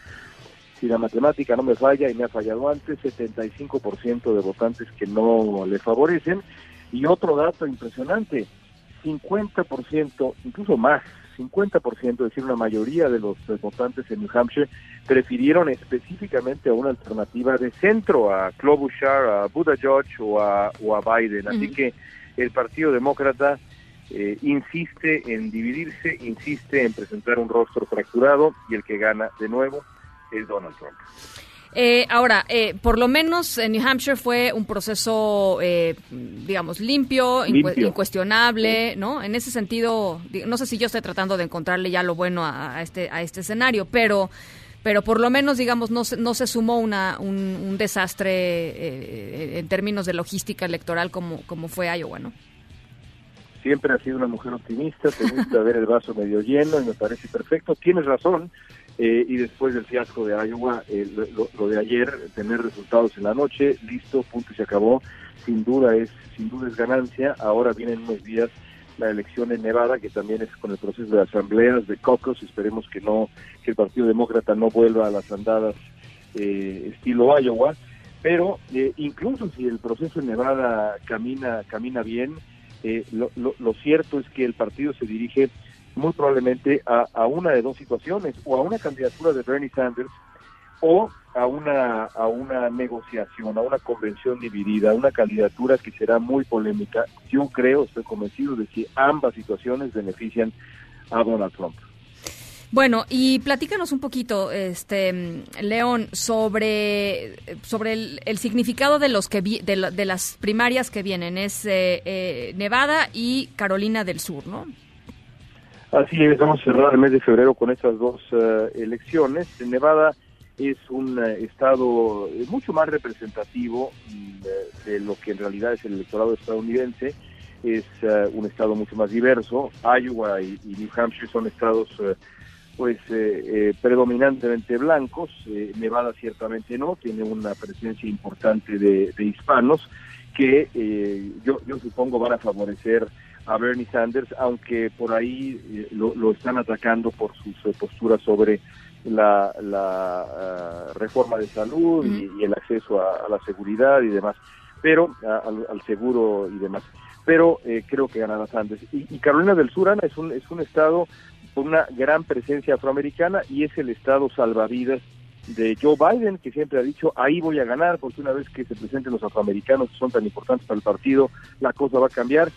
si la matemática no me falla y me ha fallado antes 75% de votantes que no le favorecen y otro dato impresionante 50%, incluso más, 50%, es decir, una mayoría de los votantes en New Hampshire prefirieron específicamente a una alternativa de centro, a Klobuchar, a Buttigieg o a, o a Biden. Así que el Partido Demócrata eh, insiste en dividirse, insiste en presentar un rostro fracturado y el que gana de nuevo es Donald Trump. Eh, ahora, eh, por lo menos en New Hampshire fue un proceso, eh, digamos, limpio, incue- Limpio. incuestionable, ¿no? En ese sentido, no sé si yo estoy tratando de encontrarle ya lo bueno a, a este a este escenario, pero pero por lo menos, digamos, no se, no se sumó una, un, un desastre eh, en términos de logística electoral como, como fue Iowa, ¿no? siempre has sido una mujer optimista, te gusta ver el vaso medio lleno y me parece perfecto. Tienes razón. Eh, y después del fiasco de Iowa, eh, lo, lo- de ayer, tener resultados en la noche, listo, punto y se acabó. Sin duda es, sin duda es ganancia. Ahora vienen unos días la elección en Nevada, que también es con el proceso de asambleas, de caucus. Esperemos que no, que el Partido Demócrata no vuelva a las andadas eh, estilo Iowa. Pero eh, incluso si el proceso en Nevada camina, camina bien, eh, lo, lo- lo cierto es que el partido se dirige muy probablemente a, a una de dos situaciones, o a una candidatura de Bernie Sanders o a una, a una negociación, a una convención dividida, una candidatura que será muy polémica. Yo creo, estoy convencido de que ambas situaciones benefician a Donald Trump. Bueno, y platícanos un poquito, este León, sobre, sobre el, el significado de los que vi- de, de las primarias que vienen. Es eh, eh, Nevada y Carolina del Sur, ¿no? Así es, vamos a cerrar el mes de febrero con estas dos eh, elecciones. Nevada es un eh, estado eh, mucho más representativo mm, de, lo que en realidad es el electorado estadounidense. Es un estado mucho más diverso. Iowa y, New Hampshire son estados pues eh, predominantemente blancos. Nevada ciertamente no, tiene una presencia importante de, hispanos que yo, yo supongo van a favorecer a Bernie Sanders, aunque por ahí eh, lo, lo están atacando por sus eh, posturas sobre la, la ah, reforma de salud y, y el acceso a, a la seguridad y demás, pero a- al, al seguro y demás. Pero eh, creo que ganará Sanders. Y, y Carolina del Sur, Ana, es un, es un estado con una gran presencia afroamericana y es el estado salvavidas de Joe Biden, que siempre ha dicho, ahí voy a ganar, porque una vez que se presenten los afroamericanos, que son tan importantes para el partido, la cosa va a cambiar.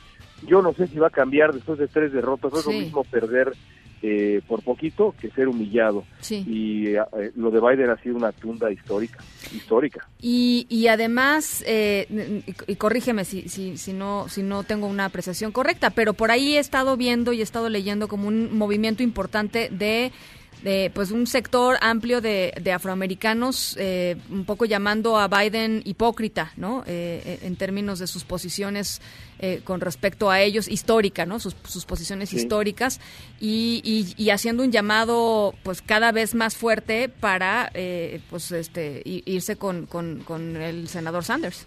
Yo no sé si va a cambiar después de tres derrotas, no es Sí. lo mismo perder eh, por poquito que ser humillado. Sí. Y eh, lo de Biden ha sido una tunda histórica, histórica. Y, y además, eh, y corrígeme si, si, si, no, si no tengo una apreciación correcta, pero por ahí he estado viendo y he estado leyendo como un movimiento importante de, de pues un sector amplio de, de afroamericanos, eh, un poco llamando a Biden hipócrita, ¿no? Eh, eh, en términos de sus posiciones eh, con respecto a ellos, histórica, ¿no? Sus, sus posiciones Sí. históricas y, y, y haciendo un llamado pues cada vez más fuerte para eh, pues este irse con, con, con el senador Sanders.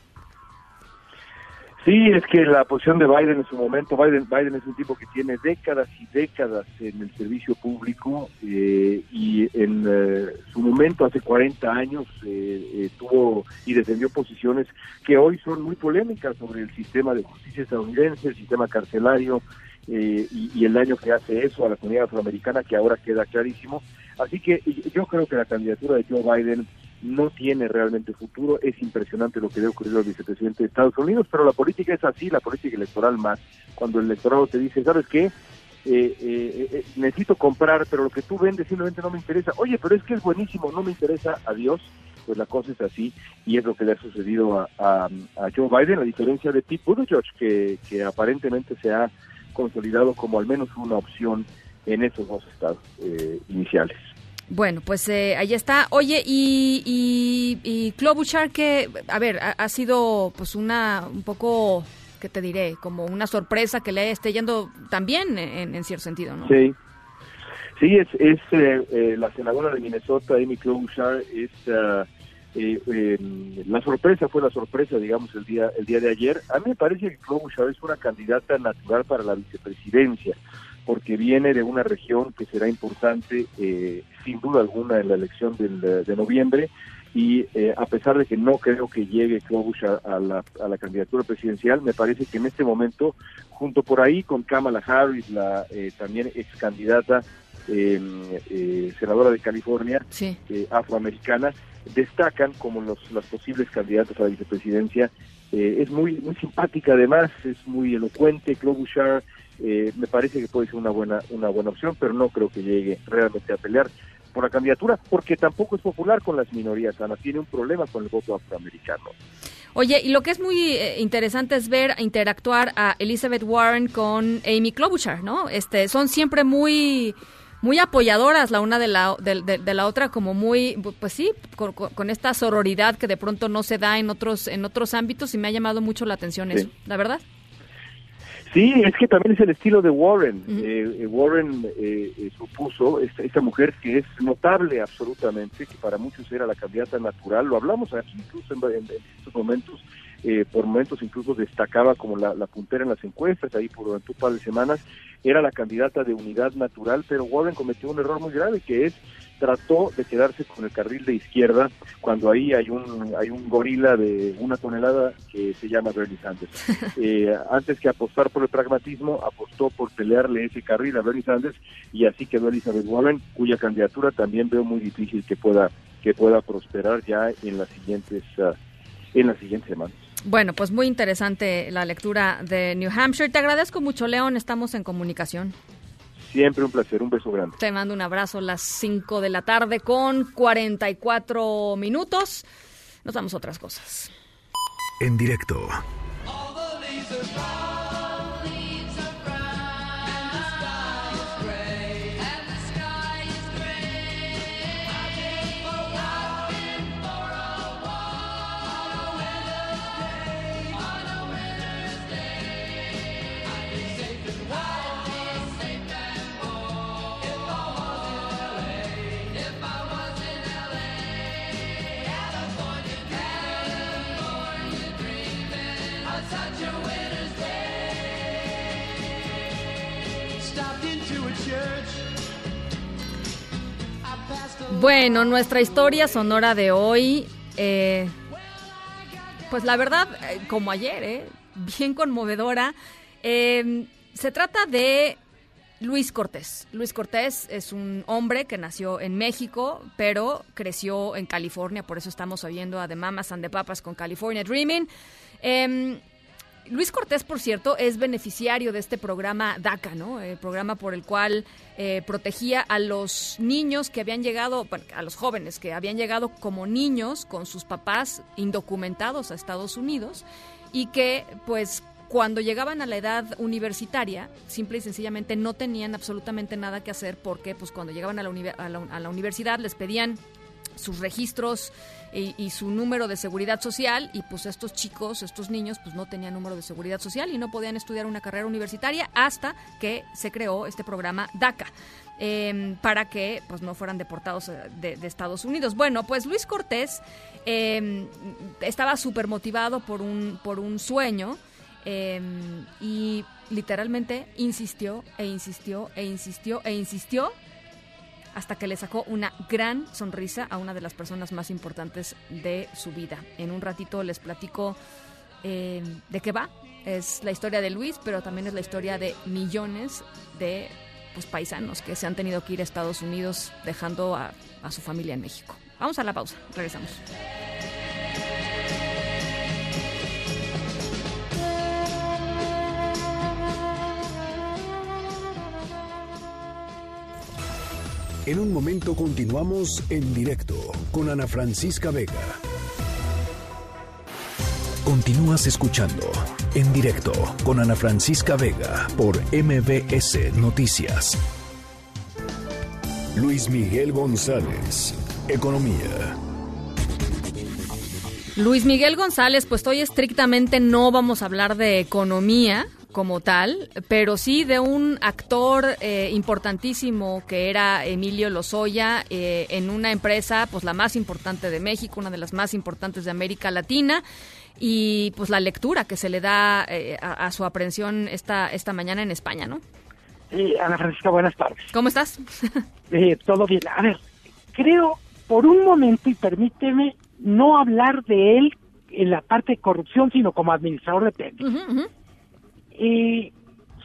Sí, es que la posición de Biden en su momento, Biden, Biden es un tipo que tiene décadas y décadas en el servicio público eh, y en eh, su momento, hace 40 años, eh, tuvo y defendió posiciones que hoy son muy polémicas sobre el sistema de justicia estadounidense, el sistema carcelario y, y el daño que hace eso a la comunidad afroamericana, que ahora queda clarísimo. Así que yo creo que la candidatura de Joe Biden no tiene realmente futuro. Es impresionante lo que le ocurrido al vicepresidente de Estados Unidos, pero la política es así, la política electoral más. Cuando el electorado te dice, ¿sabes qué? Eh, eh, eh, necesito comprar, pero lo que tú vendes simplemente no me interesa. Oye, pero es que es buenísimo, no me interesa, adiós. Pues la cosa es así y es lo que le ha sucedido a, Joe Biden, a diferencia de Pete Buttigieg, que, que aparentemente se ha consolidado como al menos una opción en esos dos estados iniciales. Bueno, pues eh, ahí está. Oye, y, y, y Klobuchar, que, a ver, ha, sido pues una, un poco, ¿qué te diré? Como una sorpresa que le esté yendo también en, cierto sentido, ¿no? Sí. Sí, es, es eh, eh, la senadora de Minnesota, Amy Klobuchar, es... Uh, la sorpresa fue la sorpresa, digamos, el día el día de ayer. A mí me parece que Klobuchar es una candidata natural para la vicepresidencia porque viene de una región que será importante, eh, sin duda alguna, en la elección del, de noviembre. Y eh, a pesar de que no creo que llegue Klobuchar a, la, a la candidatura presidencial, me parece que en este momento, junto por ahí con Kamala Harris, la eh, también ex candidata em, senadora de California, afroamericana, destacan como los, las posibles candidatas a la vicepresidencia. es muy, muy simpática además, es muy elocuente Klobuchar, eh, me parece que puede ser una buena una buena opción, pero no creo que llegue realmente a pelear por la candidatura, porque tampoco es popular con las minorías, Ana, tiene un problema con el voto afroamericano. Oye, y lo que es muy eh, interesante es ver interactuar a Elizabeth Warren con Amy Klobuchar, ¿no? Este, son siempre muy muy apoyadoras la una de la, de, la otra, como muy, pues sí, con, esta sororidad que de pronto no se da en otros, en otros ámbitos y me ha llamado mucho la atención eso, ¿la verdad? Sí, es que también es el estilo de Warren. Eh, eh, Warren eh, supuso, esta, esta, mujer que es notable absolutamente, que para muchos era la candidata natural, lo hablamos aquí incluso en, estos momentos, por momentos incluso destacaba como la, la, puntera en las encuestas, ahí por durante un par de semanas, era la candidata de unidad natural, pero Warren cometió un error muy grave que es trató de quedarse con el carril de izquierda cuando ahí hay un hay un gorila de una tonelada que se llama Bernie Sanders. Eh, antes que apostar por el pragmatismo, apostó por pelearle ese carril a Bernie Sanders y así quedó Elizabeth Warren, cuya candidatura también veo muy difícil que pueda que pueda prosperar ya en las siguientes uh, en las siguientes semanas. Bueno, pues muy interesante la lectura de New Hampshire. Te agradezco mucho, León. Estamos en comunicación. Siempre un placer, un beso grande. Te mando un abrazo a las 5 de la tarde con 44 minutos. Nos damos otras cosas. En directo. Bueno, nuestra historia sonora de hoy, eh, pues la verdad, eh, como ayer, eh, bien conmovedora. se trata de Luis Cortés. Luis Cortés es un hombre que nació en México, pero creció en California, por eso estamos oyendo a The Mamas and the Papas con California Dreaming. Em, Luis Cortés, por cierto, es beneficiario de este programa DACA, ¿no? El programa por el cual eh, protegía a los niños que habían llegado, a los jóvenes que habían llegado como niños con sus papás indocumentados a Estados Unidos y que, pues, cuando llegaban a la edad universitaria, simple y sencillamente no tenían absolutamente nada que hacer porque, pues, cuando llegaban a la universidad les pedían sus registros y, su número de seguridad social y pues estos chicos, estos niños pues no tenían número de seguridad social y no podían estudiar una carrera universitaria hasta que se creó este programa DACA. Em, para que pues no fueran deportados eh, de, Estados Unidos. Bueno, pues Luis Cortés em, estaba súper motivado por un, por un sueño em, y literalmente insistió e insistió e insistió e insistió hasta que le sacó una gran sonrisa a una de las personas más importantes de su vida. En un ratito les platico eh, de qué va. Es la historia de Luis, pero también es la historia de millones de pues, paisanos que se han tenido que ir a Estados Unidos dejando a, a su familia en México. Vamos a la pausa, regresamos. En un momento continuamos en directo con Ana Francisca Vega. Continúas escuchando en directo con Ana Francisca Vega por MBS Noticias. Luis Miguel González, Economía. Luis Miguel González, pues hoy estrictamente no vamos a hablar de economía como tal, pero sí de un actor eh, importantísimo que era Emilio Lozoya eh, en una empresa, pues la más importante de México, una de las más importantes de América Latina y pues la lectura que se le da eh, a, a, su aprehensión esta esta mañana en España, ¿no? Sí, Ana Francisca, buenas tardes. ¿Cómo estás? eh, todo bien. A ver, creo por un momento y permíteme no hablar de él en la parte de corrupción, sino como administrador de Pemex. Uh -huh, uh -huh. Eh,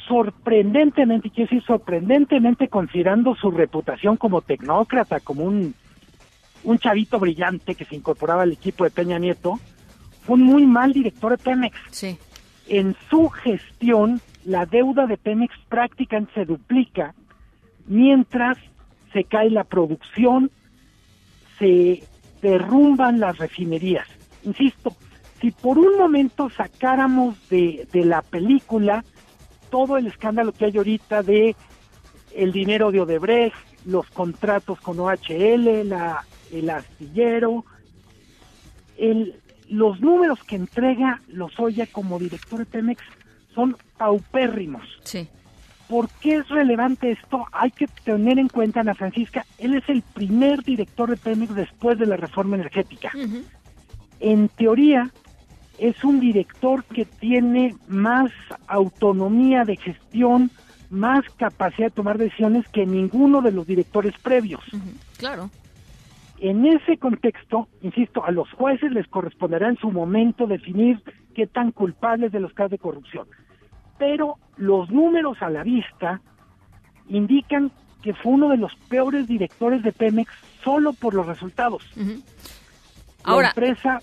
sorprendentemente, quiero decir sorprendentemente considerando su reputación como tecnócrata, como un, un chavito brillante que se incorporaba al equipo de Peña Nieto, fue un muy mal director de Pemex. Sí. En su gestión, la deuda de Pemex prácticamente se duplica, mientras se cae la producción, se derrumban las refinerías. Insisto, si por un momento sacáramos de, de la película todo el escándalo que hay ahorita de el dinero de Odebrecht, los contratos con OHL, la, el astillero, el, los números que entrega Lozoya como director de Pemex son paupérrimos. Sí. ¿Por qué es relevante esto? Hay que tener en cuenta, Ana Francisca, él es el primer director de Pemex después de la reforma energética. Uh -huh. En teoría, es un director que tiene más autonomía de gestión, más capacidad de tomar decisiones que ninguno de los directores previos. Uh -huh. Claro. En ese contexto, insisto, a los jueces les corresponderá en su momento definir qué tan culpables de los casos de corrupción. Pero los números a la vista indican que fue uno de los peores directores de Pemex solo por los resultados. Uh -huh. Ahora, la empresa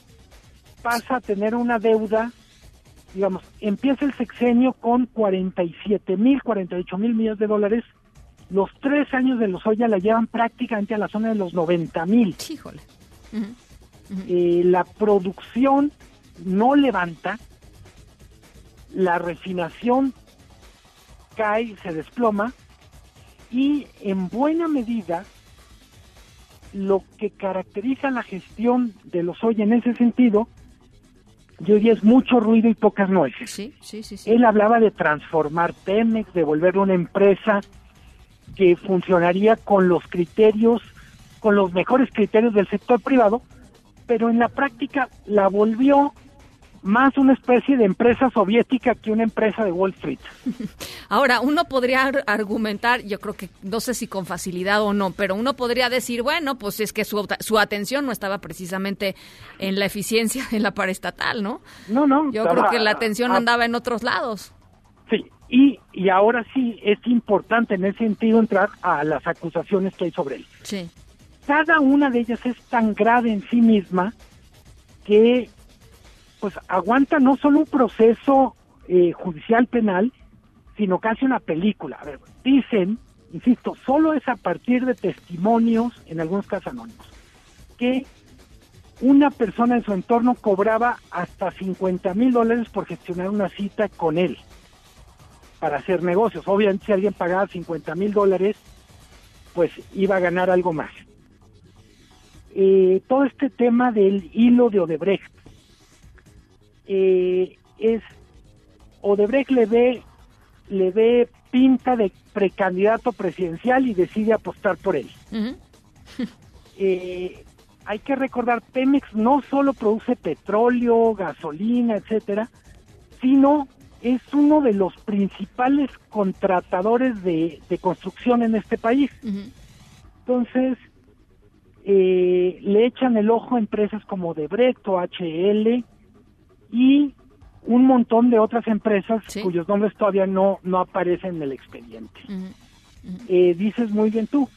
pasa a tener una deuda, digamos, empieza el sexenio con 47 mil, 48 mil millones de dólares. Los tres años de los Lozoya la llevan prácticamente a la zona de los 90 mil. Híjole. Uh -huh. Uh -huh. eh, la producción no levanta, la refinación cae, se desploma y en buena medida lo que caracteriza la gestión de los hoy en ese sentido, yo diría es mucho ruido y pocas nueces. Sí, sí, sí. Él hablaba de transformar Pemex, de volver una empresa que funcionaría con los criterios, con los mejores criterios del sector privado, pero en la práctica la volvió más una especie de empresa soviética que una empresa de Wall Street. Ahora, uno podría argumentar, yo creo que no sé si con facilidad o no, pero uno podría decir, bueno, pues es que su, su atención no estaba precisamente en la eficiencia en la paraestatal, ¿no? No, no. Yo creo que la atención a, andaba en otros lados. Sí, y, y ahora sí es importante en ese sentido entrar a las acusaciones que hay sobre él. Sí. Cada una de ellas es tan grave en sí misma que pues aguanta no solo un proceso eh, judicial penal, sino casi una película. A ver, dicen, insisto, solo es a partir de testimonios, en algunos casos anónimos, que una persona en su entorno cobraba hasta 50 mil dólares por gestionar una cita con él para hacer negocios. Obviamente si alguien pagaba 50 mil dólares, pues iba a ganar algo más. Eh, todo este tema del hilo de Odebrecht, eh, es Odebrecht le ve le ve pinta de precandidato presidencial y decide apostar por él. Uh -huh. eh, hay que recordar, Pemex no solo produce petróleo, gasolina, etcétera, sino es uno de los principales contratadores de, de construcción en este país. Entonces, eh, le echan el ojo a empresas como Debrecht o HL y un montón de otras empresas cuyos nombres todavía no, no aparecen en el expediente. Eh, dices muy bien tú,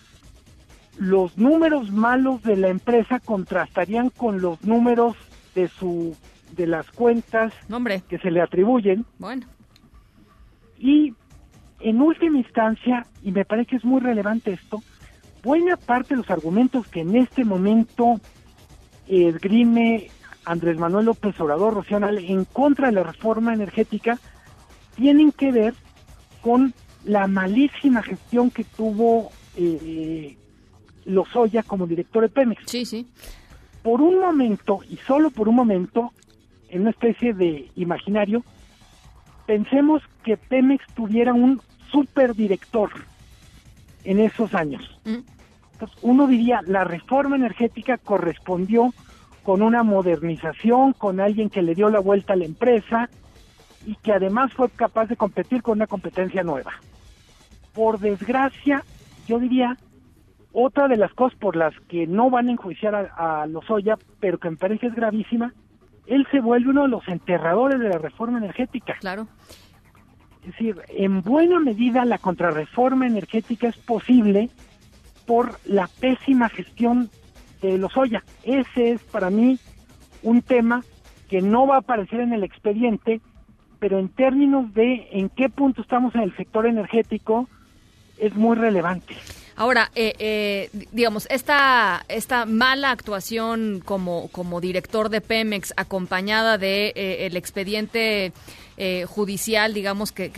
los números malos de la empresa contrastarían con los números de su de las cuentas que se le atribuyen. Bueno. Y en última instancia, y me parece que es muy relevante esto, buena parte de los argumentos que en este momento esgrime Andrés Manuel López Obrador Rocío en contra de la reforma energética tienen que ver con la malísima gestión que tuvo eh, Lozoya como director de Pemex. Sí, sí. Por un momento, y solo por un momento, en una especie de imaginario, pensemos que Pemex tuviera un superdirector en esos años. Mm. Entonces, uno diría, la reforma energética correspondió con una modernización, con alguien que le dio la vuelta a la empresa y que además fue capaz de competir con una competencia nueva. Por desgracia, yo diría, otra de las cosas por las que no van a enjuiciar a, a Lozoya, pero que me parece es gravísima, él se vuelve uno de los enterradores de la reforma energética. Claro. Es decir, en buena medida la contrarreforma energética es posible por la pésima gestión de Lozoya. Ese es para mí un tema que no va a aparecer en el expediente, pero en términos de en qué punto estamos en el sector energético, es muy relevante. Ahora, eh, eh, digamos, esta, esta mala actuación como, como director de Pemex, acompañada de eh, el expediente judicial, digamos, que,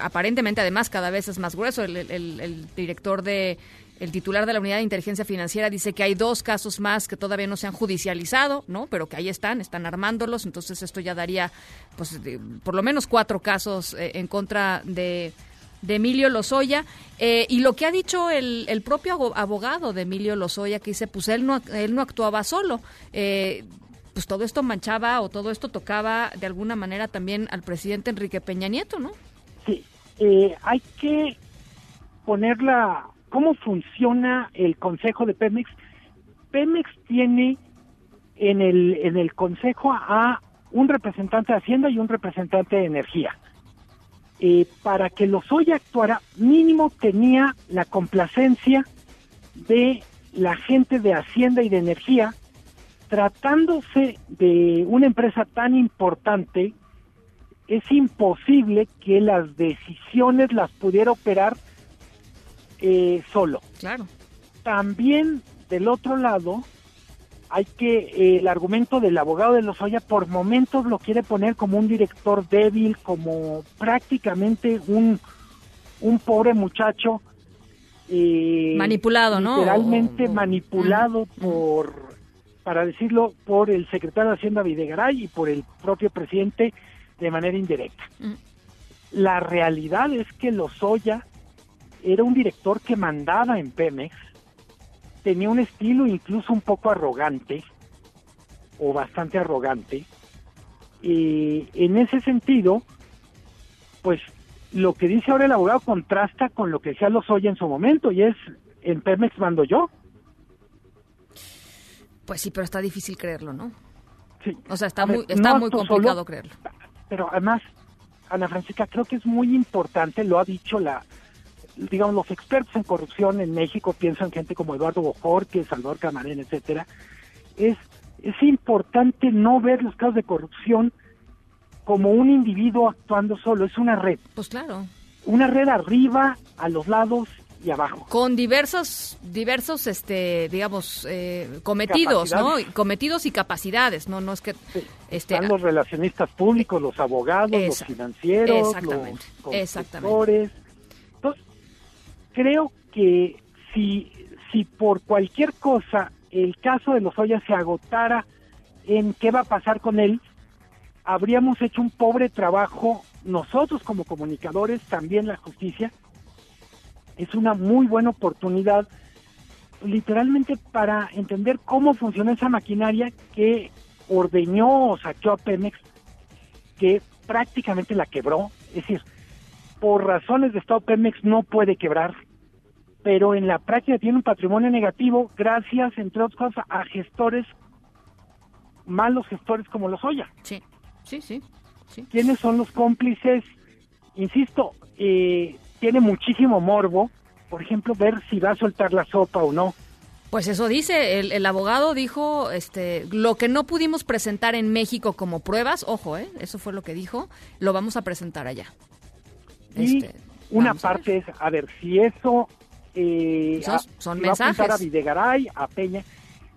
aparentemente además cada vez es más grueso, el, director de el titular de la Unidad de Inteligencia Financiera dice que hay dos casos más que todavía no se han judicializado, ¿no? Pero que ahí están, están armándolos, entonces esto ya daría, pues, por lo menos cuatro casos en contra de de Emilio Lozoya. Eh, y lo que ha dicho el, el, propio abogado de Emilio Lozoya, que dice, pues él no, él no actuaba solo. Eh, pues todo esto manchaba o todo esto tocaba de alguna manera también al presidente Enrique Peña Nieto, ¿no? Sí, eh, hay que ponerla, ¿cómo funciona el Consejo de Pemex? Pemex tiene en el, en el Consejo a un representante de Hacienda y un representante de Energía. Eh, para que Lozoya actuara, mínimo tenía la complacencia de la gente de Hacienda y de Energía, tratándose de una empresa tan importante, es imposible que las decisiones las pudiera operar eh, solo. Claro. También del otro lado, hay que, eh, el argumento del abogado de Lozoya por momentos lo quiere poner como un director débil, como prácticamente un, un pobre muchacho. Eh, manipulado, ¿no? Literalmente manipulado por, para decirlo, por el secretario de Hacienda Videgaray y por el propio presidente de manera indirecta. La realidad es que Lozoya era un director que mandaba en Pemex, tenía un estilo incluso un poco arrogante, o bastante arrogante, y en ese sentido, pues lo que dice ahora el abogado contrasta con lo que decía Lozoya en su momento, y es, en Pemex mando yo. Pues sí, pero está difícil creerlo, ¿no? Sí. O sea, está muy, está muy complicado creerlo. Pero además, Ana Francisca, creo que es muy importante, lo ha dicho la, digamos, los expertos en corrupción en México piensan gente como Eduardo Bojorque, Salvador Camarén, etcétera, es, es importante no ver los casos de corrupción como un individuo actuando solo, es una red. Pues claro. Una red arriba, a los lados y abajo. Con diversos, diversos, este, digamos, eh, cometidos, ¿no? Cometidos y capacidades, ¿no? No es que... Este, Están los relacionistas públicos, los abogados, los financieros, exactamente, los exactamente creo que si, si por cualquier cosa el caso de los Lozoya se agotara en qué va a pasar con él, habríamos hecho un pobre trabajo nosotros como comunicadores, también la justicia. Es una muy buena oportunidad literalmente para entender cómo funciona esa maquinaria que ordeñó o saqueó a Pemex, que prácticamente la quebró. Es decir, por razones de Estado Pemex no puede quebrar, pero en la práctica tiene un patrimonio negativo gracias, entre otras cosas, a gestores, malos gestores como los Oya. Sí, sí, sí. sí. ¿Quiénes son los cómplices? Insisto, eh, tiene muchísimo morbo, por ejemplo, ver si va a soltar la sopa o no. Pues eso dice, el, el, abogado dijo, este, lo que no pudimos presentar en México como pruebas, ojo, ¿eh? eso fue lo que dijo, lo vamos a presentar allá. Y este, una parte es, a ver, si eso eh, Esos son si mensajes. Va a, a Videgaray, a Peña,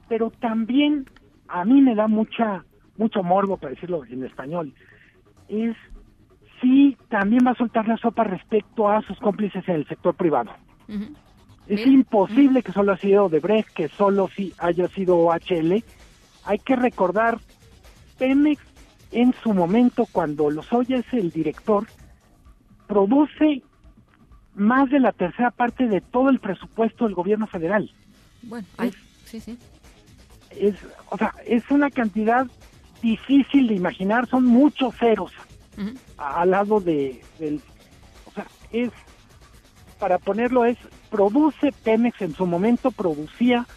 pero también a mí me da mucha mucho morbo, para decirlo en español, es si también va a soltar la sopa respecto a sus cómplices en el sector privado. Uh -huh. Es Bien. imposible que solo ha sido Debrecht, que solo si haya sido OHL. Hay que recordar, Pemex en su momento, cuando Lozoya es el director, produce más de la tercera parte de todo el presupuesto del gobierno federal. Bueno, ay, sí, sí. Es, o sea, es una cantidad difícil de imaginar, son muchos ceros Uh -huh. al lado de, del... O sea, es, para ponerlo, es, produce Pemex en su momento, producía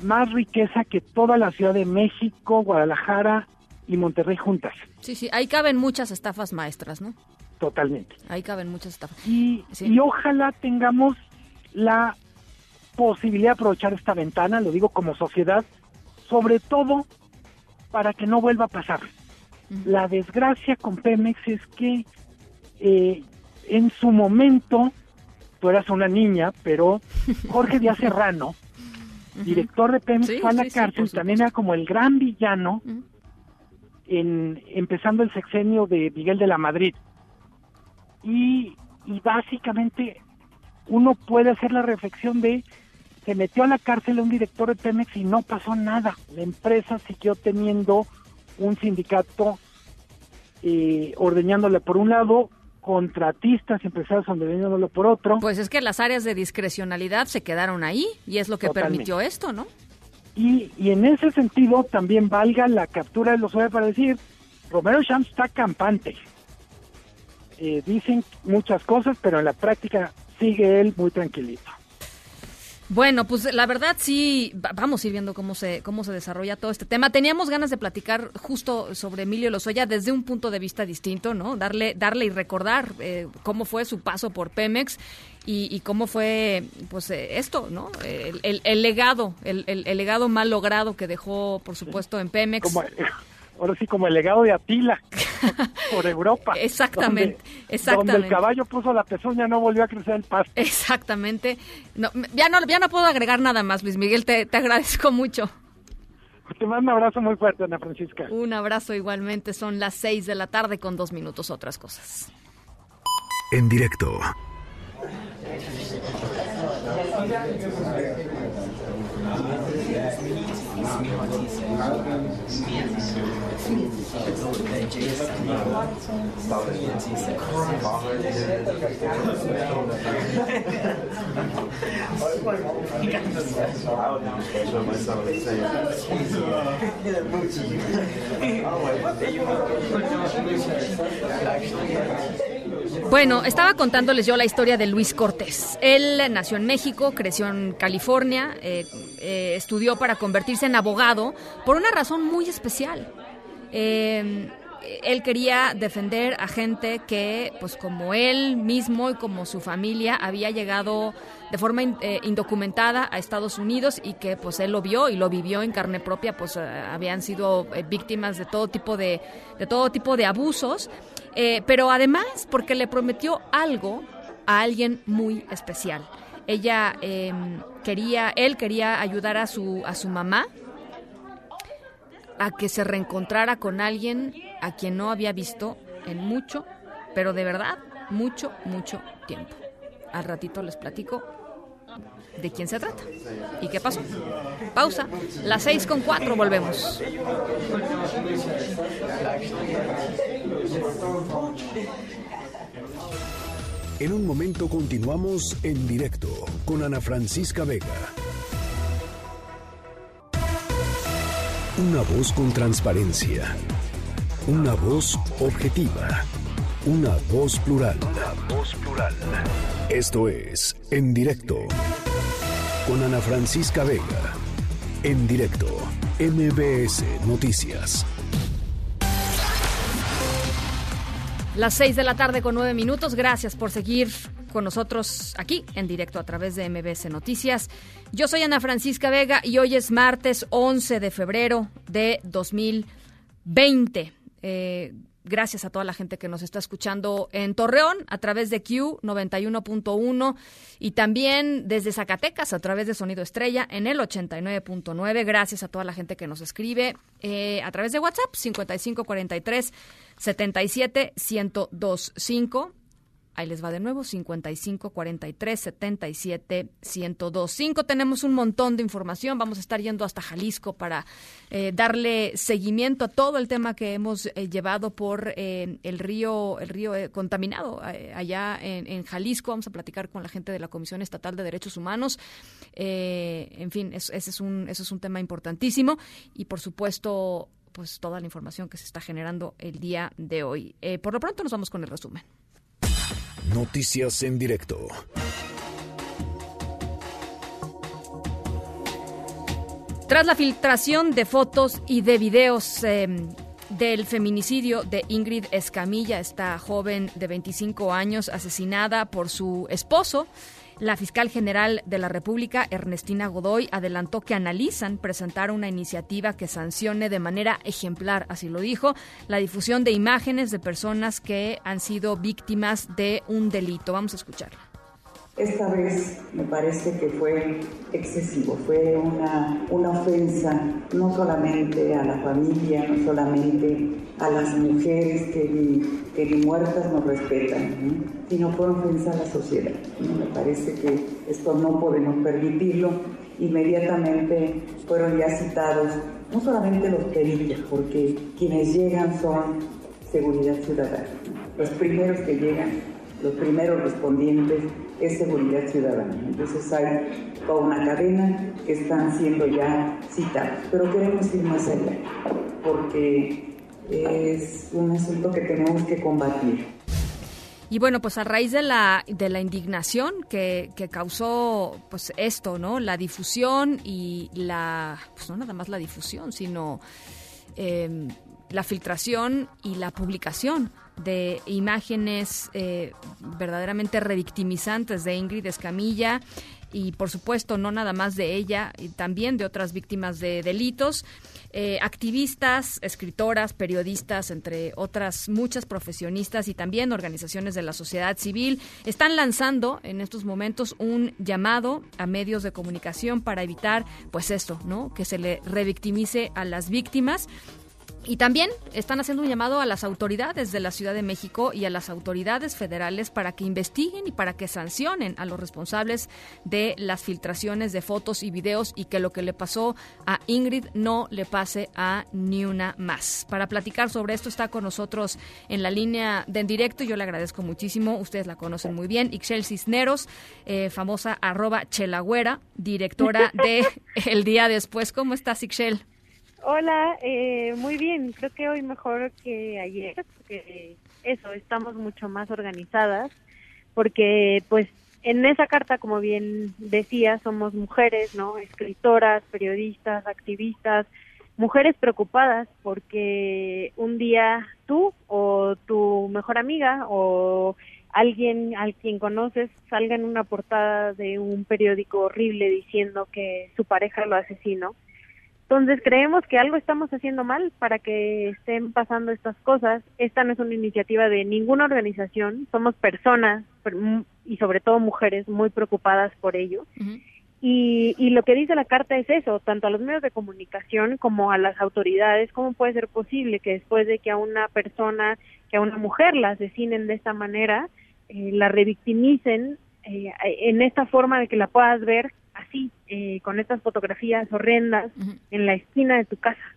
más riqueza que toda la Ciudad de México, Guadalajara y Monterrey juntas. Sí, sí, ahí caben muchas estafas maestras, ¿no? Totalmente. Ahí caben muchas estafas. Y, Sí. y ojalá tengamos la posibilidad de aprovechar esta ventana, lo digo como sociedad, sobre todo para que no vuelva a pasar. La desgracia con Pemex es que eh, en su momento, tú eras una niña, pero Jorge Díaz Serrano, director de Pemex, Sí, fue a la sí, sí, cárcel, por también era como el gran villano, en, empezando el sexenio de Miguel de la Madrid. Y, y básicamente uno puede hacer la reflexión de se metió a la cárcel un director de Pemex y no pasó nada. La empresa siguió teniendo un sindicato eh, ordeñándole por un lado, contratistas, empresarios ordeñándolo por otro. Pues es que las áreas de discrecionalidad se quedaron ahí y es lo que Totalmente. permitió esto, ¿no? Y, y en ese sentido también valga la captura de los OEA para decir, Romero Shams está campante. Eh, dicen muchas cosas, pero en la práctica sigue él muy tranquilito. Bueno, pues la verdad sí, va- vamos a ir viendo cómo se, cómo se desarrolla todo este tema. Teníamos ganas de platicar justo sobre Emilio Lozoya desde un punto de vista distinto, ¿no? Darle, darle y recordar eh, cómo fue su paso por Pemex y, y cómo fue, pues, eh, esto, ¿no? El, el- el legado, el, el- el legado mal logrado que dejó, por supuesto, en Pemex. Como, ahora sí, como el legado de Atila por Europa. Exactamente, donde- exactamente. Donde el caballo puso la pezuña, no volvió a crecer el pasto. Exactamente. No, ya, no, ya no puedo agregar nada más, Luis Miguel, te, te agradezco mucho. Te mando un abrazo muy fuerte, Ana Francisca. Un abrazo igualmente, son las seis de la tarde con dos minutos otras cosas. En directo. Actually, Bueno, estaba contándoles yo la historia de Luis Cortés. Él nació en México, creció en California, eh, eh, estudió para convertirse en abogado por una razón muy especial. Eh, él quería defender a gente que, pues como él mismo y como su familia, había llegado de forma in- eh, indocumentada a Estados Unidos y que pues él lo vio y lo vivió en carne propia, pues eh, habían sido eh, víctimas de todo tipo de, de todo tipo de abusos, Eh, pero además porque le prometió algo a alguien muy especial. Ella eh, quería, él quería ayudar a su a su mamá a que se reencontrara con alguien a quien no había visto en mucho, pero de verdad, mucho, mucho tiempo. Al ratito les platico de quién se trata y qué pasó. Pausa. Las seis con cuatro volvemos. En un momento continuamos en directo con Ana Francisca Vega. Una voz con transparencia. Una voz objetiva. Una voz plural. Una voz plural. Esto es En Directo. Con Ana Francisca Vega. En directo. MBS Noticias. Las seis de la tarde con nueve minutos. Gracias por seguir con nosotros aquí en directo a través de MBS Noticias. Yo soy Ana Francisca Vega y hoy es martes 11 de febrero de 2020. Eh, gracias a toda la gente que nos está escuchando en Torreón a través de Q 91.1 y también desde Zacatecas a través de Sonido Estrella en el 89.9. Gracias a toda la gente que nos escribe eh, a través de WhatsApp 5543 77 1025 Ahí les va de nuevo, 55 43 77 1025. Tenemos un montón de información. Vamos a estar yendo hasta Jalisco para eh, darle seguimiento a todo el tema que hemos eh, llevado por eh, el río, el río contaminado allá en, Jalisco. Vamos a platicar con la gente de la Comisión Estatal de Derechos Humanos. en fin, ese es un, eso es un tema importantísimo. Y por supuesto, pues toda la información que se está generando el día de hoy. por lo pronto nos vamos con el resumen. Noticias en directo. Tras la filtración de fotos y de videos em, del feminicidio de Ingrid Escamilla, esta joven de 25 años asesinada por su esposo, la fiscal general de la República, Ernestina Godoy, adelantó que analizan presentar una iniciativa que sancione de manera ejemplar, así lo dijo, la difusión de imágenes de personas que han sido víctimas de un delito. Vamos a escucharla. Esta vez me parece que fue excesivo, fue una, una ofensa no solamente a la familia, no solamente a las mujeres que ni, que ni muertas nos respetan, sino fue ofensa a la sociedad. Me parece que esto no podemos permitirlo. Inmediatamente fueron ya citados no solamente los peritos, porque quienes llegan son seguridad ciudadana. Los primeros que llegan, los primeros respondientes es seguridad ciudadana. Entonces hay toda una cadena que están siendo ya citados. Pero queremos ir más allá, porque es un asunto que tenemos que combatir. Y bueno, pues a raíz de la, de la indignación que, que causó pues esto, ¿no? La difusión y la, pues no nada más la difusión, sino eh, la filtración y la publicación de imágenes eh, verdaderamente revictimizantes de Ingrid Escamilla y por supuesto no nada más de ella, y también de otras víctimas de delitos, eh, activistas, escritoras, periodistas, entre otras muchas profesionistas y también organizaciones de la sociedad civil, están lanzando en estos momentos un llamado a medios de comunicación para evitar pues esto, ¿no? Que se le revictimice a las víctimas y también están haciendo un llamado a las autoridades de la Ciudad de México y a las autoridades federales para que investiguen y para que sancionen a los responsables de las filtraciones de fotos y videos y que lo que le pasó a Ingrid no le pase a ni una más. Para platicar sobre esto está con nosotros en la línea de en directo y yo le agradezco muchísimo. Ustedes la conocen muy bien. Ixchel Cisneros, eh, famosa arroba chelagüera, directora de El Día Después. ¿Cómo estás, Ixchel? Hola, eh, muy bien. Creo que hoy mejor que ayer, porque eso, estamos mucho más organizadas, porque pues en esa carta, como bien decía, somos mujeres, ¿no? Escritoras, periodistas, activistas, mujeres preocupadas porque un día tú o tu mejor amiga o alguien al quien conoces salga en una portada de un periódico horrible diciendo que su pareja lo asesinó entonces creemos que algo estamos haciendo mal para que estén pasando estas cosas. Esta no es una iniciativa de ninguna organización, somos personas y sobre todo mujeres muy preocupadas por ello. y, y lo que dice la carta es eso, tanto a los medios de comunicación como a las autoridades, ¿cómo puede ser posible que después de que a una persona, que a una mujer la asesinen de esta manera, eh, la revictimicen eh, en esta forma de que la puedas ver así, eh, con estas fotografías horrendas en la esquina de tu casa.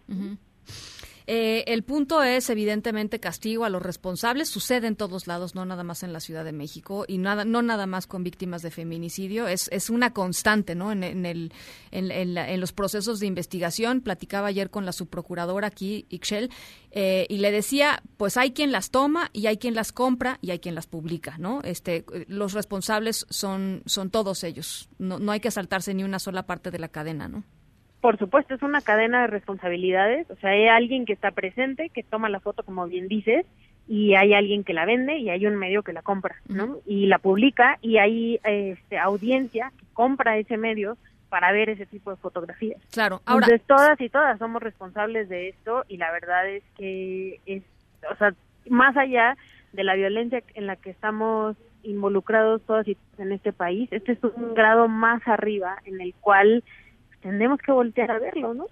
Eh, el punto es, evidentemente, castigo a los responsables. Sucede en todos lados, no nada más en la Ciudad de México y nada, no nada más con víctimas de feminicidio. Es, una constante ¿no? en, el, en, la- en los procesos de investigación. Platicaba ayer con la subprocuradora aquí, Ixchel, eh, y le decía, pues hay quien las toma y hay quien las compra y hay quien las publica, ¿no? Este, los responsables son, son todos ellos. No, no hay que saltarse ni una sola parte de la cadena, ¿no? Por supuesto, es una cadena de responsabilidades. O sea, hay alguien que está presente, que toma la foto, como bien dices, y hay alguien que la vende y hay un medio que la compra, ¿no? Y la publica y hay este, audiencia que compra ese medio para ver ese tipo de fotografías. Claro, ahora Entonces, todas y todas somos responsables de esto y la verdad es que es, o sea, más allá de la violencia en la que estamos involucrados todas y todos en este país, este es un grado más arriba en el cual tendremos que voltear a verlo, ¿no?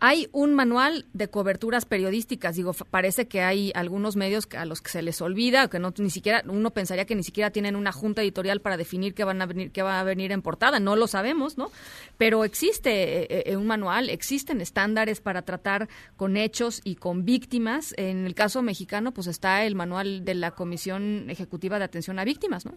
Hay un manual de coberturas periodísticas. Digo, parece que hay algunos medios a los que se les olvida, que no ni siquiera uno pensaría que ni siquiera tienen una junta editorial para definir qué van a venir, qué va a venir en portada. No lo sabemos, ¿no? Pero existe eh, eh, un manual, existen estándares para tratar con hechos y con víctimas. En el caso mexicano, pues está el manual de la Comisión Ejecutiva de Atención a Víctimas, ¿no?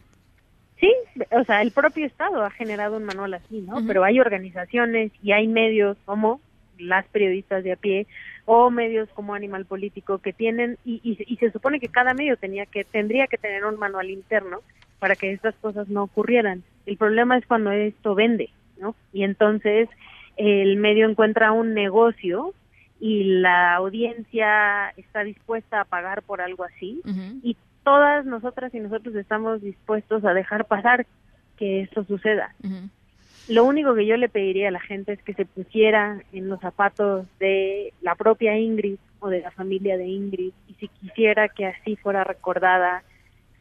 Sí, o sea, el propio Estado ha generado un manual así, ¿no? Pero hay organizaciones y hay medios como las periodistas de a pie o medios como Animal Político que tienen y, y, y se supone que cada medio tenía que tendría que tener un manual interno para que estas cosas no ocurrieran. El problema es cuando esto vende, ¿no? Y entonces el medio encuentra un negocio y la audiencia está dispuesta a pagar por algo así y todas nosotras y nosotros estamos dispuestos a dejar pasar que esto suceda. Lo único que yo le pediría a la gente es que se pusiera en los zapatos de la propia Ingrid o de la familia de Ingrid y si quisiera que así fuera recordada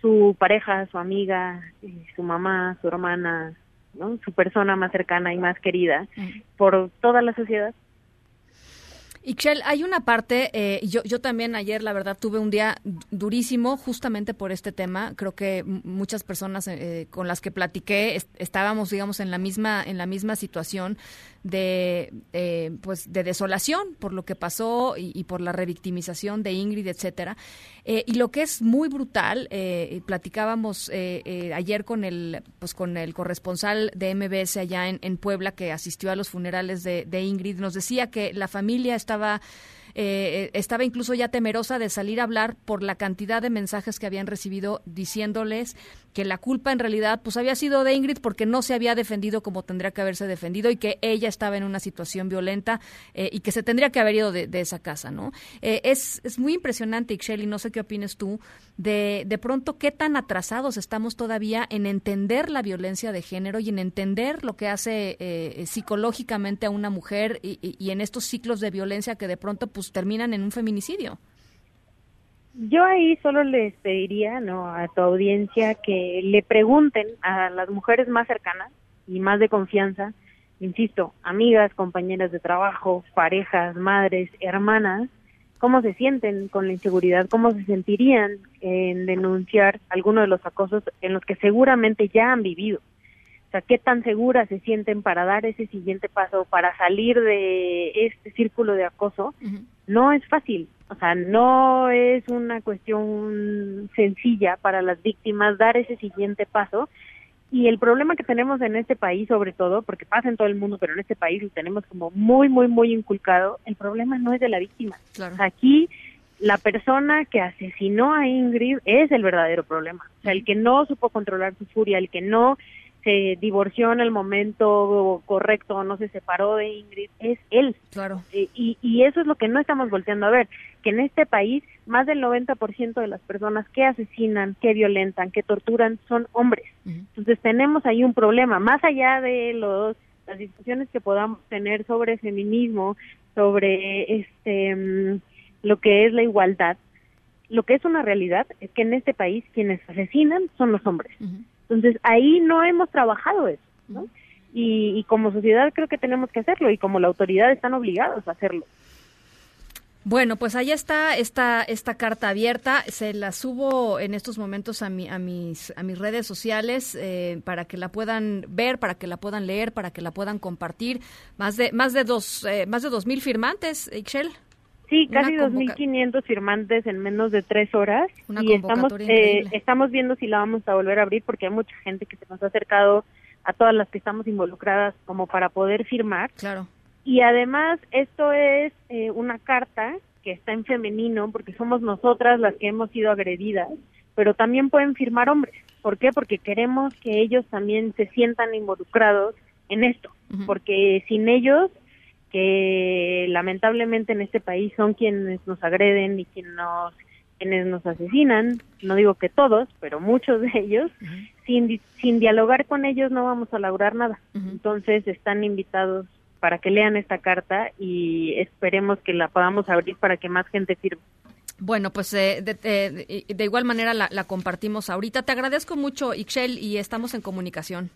su pareja, su amiga, eh, su mamá, su hermana, ¿no? su persona más cercana y más querida por toda la sociedad. Ixchel, hay una parte, eh, yo, yo también ayer, la verdad, tuve un día durísimo justamente por este tema. Creo que muchas personas eh, con las que platiqué est- estábamos, digamos, en la misma, en la misma situación de, eh, pues, de desolación por lo que pasó y, por la revictimización de Ingrid, etcétera. Eh, y lo que es muy brutal, platicábamos ayer con el, pues, con el corresponsal de MBS allá en, en Puebla que asistió a los funerales de, de Ingrid, nos decía que la familia estaba eh, estaba incluso ya temerosa de salir a hablar por la cantidad de mensajes que habían recibido diciéndoles que la culpa en realidad pues había sido de Ingrid porque no se había defendido como tendría que haberse defendido y que ella estaba en una situación violenta eh, y que se tendría que haber ido de, esa casa, ¿no? Eh, es, es muy impresionante, Ixchel, y no sé qué opines tú, de, de pronto qué tan atrasados estamos todavía en entender la violencia de género y en entender lo que hace eh, psicológicamente a una mujer y, y- y en estos ciclos de violencia que de pronto pues terminan en un feminicidio. Yo ahí solo les pediría ¿no? a tu audiencia que le pregunten a las mujeres más cercanas y más de confianza, insisto, amigas, compañeras de trabajo, parejas, madres, hermanas, cómo se sienten con la inseguridad, cómo se sentirían en denunciar alguno de los acosos en los que seguramente ya han vivido. O sea, qué tan seguras se sienten para dar ese siguiente paso, para salir de este círculo de acoso, no es fácil. O sea, no es una cuestión sencilla para las víctimas dar ese siguiente paso. Y el problema que tenemos en este país, sobre todo, porque pasa en todo el mundo, pero en este país lo tenemos como muy, muy, muy inculcado, el problema no es de la víctima. O sea, aquí la persona que asesinó a Ingrid es el verdadero problema. O sea, el que no supo controlar su furia, el que no se divorció en el momento correcto o no se separó de Ingrid, es él. Claro. Y, y, y eso es lo que no estamos volteando a ver, que en este país más del 90% de las personas que asesinan, que violentan, que torturan son hombres. Entonces tenemos ahí un problema, más allá de los las discusiones que podamos tener sobre feminismo, sobre este mm, lo que es la igualdad, lo que es una realidad es que en este país quienes asesinan son los hombres. Entonces ahí no hemos trabajado eso, ¿no? Y, y como sociedad creo que tenemos que hacerlo y como la autoridad están obligados a hacerlo. Bueno, pues ahí está esta, esta carta abierta. Se la subo en estos momentos a, mi, a, mis, a mis redes sociales eh, para que la puedan ver, para que la puedan leer, para que la puedan compartir. Más de, más de dos, eh, más de dos mil firmantes, Ixchel. Sí, casi convoca- 2.500 firmantes en menos de tres horas Una y estamos eh, estamos viendo si la vamos a volver a abrir porque hay mucha gente que se nos ha acercado a todas las que estamos involucradas como para poder firmar. Claro. Y además esto es eh, una carta que está en femenino porque somos nosotras las que hemos sido agredidas, pero también pueden firmar hombres. ¿Por qué? Porque queremos que ellos también se sientan involucrados en esto, porque sin ellos que lamentablemente en este país son quienes nos agreden y quienes nos quienes nos asesinan, no digo que todos, pero muchos de ellos, sin, di- sin dialogar con ellos no vamos a lograr nada. Entonces están invitados para que lean esta carta y esperemos que la podamos abrir para que más gente firme. Bueno, pues eh, de, de- de igual manera la, la compartimos ahorita. Te agradezco mucho, Ixchel, y estamos en comunicación.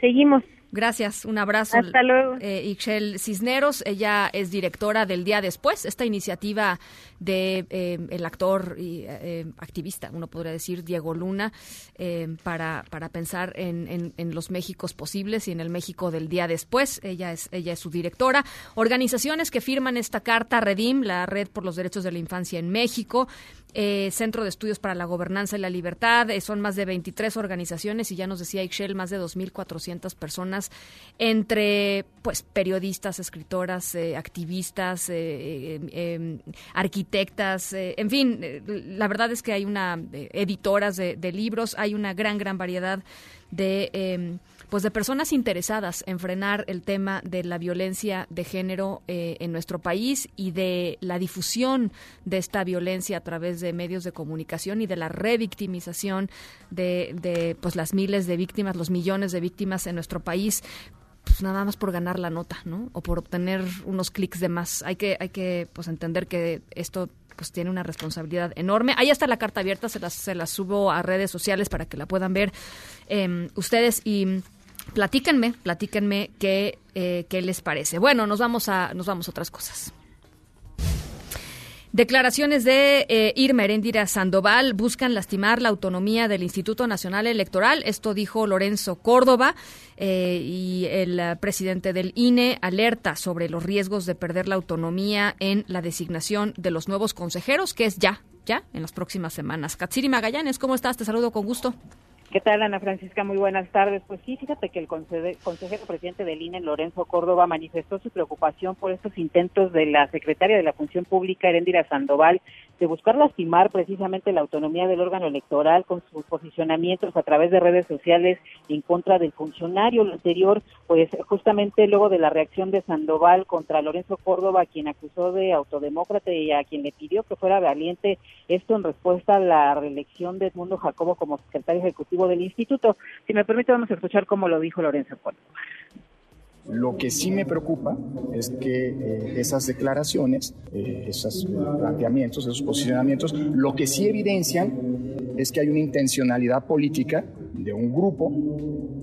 Seguimos. Gracias, un abrazo. Hasta luego. Eh, Ixchel Cisneros, ella es directora del Día Después, esta iniciativa de eh, el actor y eh, activista, uno podría decir, Diego Luna, eh, para, para pensar en, en- en los Méxicos posibles y en el México del Día Después. Ella es, ella es su directora. Organizaciones que firman esta carta, Redim, la Red por los Derechos de la Infancia en México, eh, Centro de Estudios para la Gobernanza y la Libertad, eh, son más de 23 organizaciones y ya nos decía Ixchel, más de 2.400 personas entre pues periodistas, escritoras, eh, activistas, eh, eh, eh, arquitectas, en fin, la verdad es que hay una editoras de, de libros, hay una gran gran variedad de eh, pues de personas interesadas en frenar el tema de la violencia de género eh, en nuestro país y de la difusión de esta violencia a través de medios de comunicación y de la revictimización de, de pues las miles de víctimas, los millones de víctimas en nuestro país pues nada más por ganar la nota, ¿no? O por obtener unos clics de más. Hay que, hay que pues entender que esto pues tiene una responsabilidad enorme. Ahí está la carta abierta, se las, se las subo a redes sociales para que la puedan ver eh, ustedes y platíquenme, platíquenme qué, eh, qué les parece. Bueno, nos vamos a, nos vamos a otras cosas. Declaraciones de eh, Irma Heréndira Sandoval buscan lastimar la autonomía del Instituto Nacional Electoral. Esto dijo Lorenzo Córdoba eh, y el eh, presidente del INE alerta sobre los riesgos de perder la autonomía en la designación de los nuevos consejeros, que es ya, ya en las próximas semanas. Katsiri Magallanes, ¿cómo estás? Te saludo con gusto. ¿Qué tal, Ana Francisca? Muy buenas tardes. Pues sí, fíjate que el consejero presidente del INE, Lorenzo Córdoba, manifestó su preocupación por estos intentos de la secretaria de la Función Pública, Heréndira Sandoval, de buscar lastimar precisamente la autonomía del órgano electoral con sus posicionamientos a través de redes sociales en contra del funcionario. Lo anterior, pues justamente luego de la reacción de Sandoval contra Lorenzo Córdoba, quien acusó de autodemócrata y a quien le pidió que fuera valiente, esto en respuesta a la reelección de Edmundo Jacobo como secretario ejecutivo del instituto. Si me permite, vamos a escuchar cómo lo dijo Lorenzo Córdoba. Lo que sí me preocupa es que eh, esas declaraciones, eh, esos planteamientos, esos posicionamientos, lo que sí evidencian es que hay una intencionalidad política de un grupo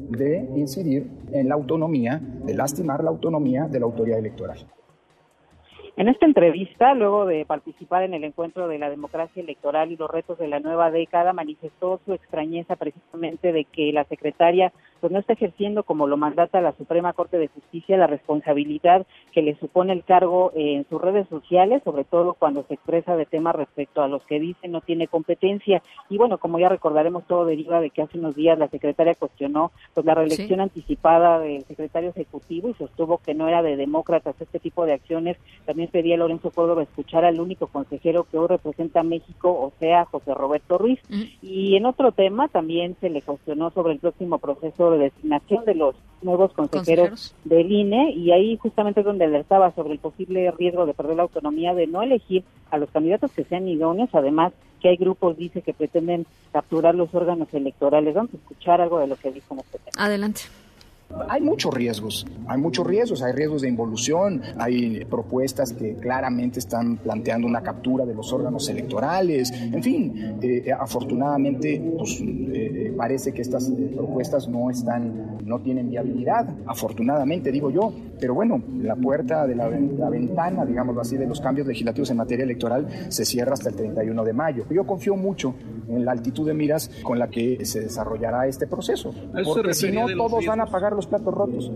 de incidir en la autonomía, de lastimar la autonomía de la autoridad electoral. En esta entrevista, luego de participar en el encuentro de la democracia electoral y los retos de la nueva década, manifestó su extrañeza precisamente de que la secretaria pues no está ejerciendo como lo mandata la Suprema Corte de Justicia la responsabilidad que le supone el cargo en sus redes sociales, sobre todo cuando se expresa de temas respecto a los que dice no tiene competencia. Y bueno, como ya recordaremos, todo deriva de que hace unos días la secretaria cuestionó pues la reelección Sí. anticipada del secretario ejecutivo y sostuvo que no era de demócratas este tipo de acciones. También pedía a Lorenzo Córdoba escuchar al único consejero que hoy representa a México, o sea, José Roberto Ruiz. Y en otro tema también se le cuestionó sobre el próximo proceso de designación de los nuevos consejeros, Consejeros. del INE y ahí justamente es donde alertaba sobre el posible riesgo de perder la autonomía de no elegir a los candidatos que sean idóneos, además que hay grupos, dice, que pretenden capturar los órganos electorales. Vamos a escuchar algo de lo que dijo en este tema. Adelante. Hay muchos riesgos, hay muchos riesgos, hay riesgos de involución, hay propuestas que claramente están planteando una captura de los órganos electorales, en fin, eh, afortunadamente pues, eh, parece que estas eh, propuestas no están, no tienen viabilidad, afortunadamente digo yo, pero bueno, la puerta de la, la ventana, digámoslo así, de los cambios legislativos en materia electoral se cierra hasta el 31 de mayo. Yo confío mucho en la altitud de miras con la que se desarrollará este proceso, ¿A eso se porque si no todos van a pagar los platos rotos.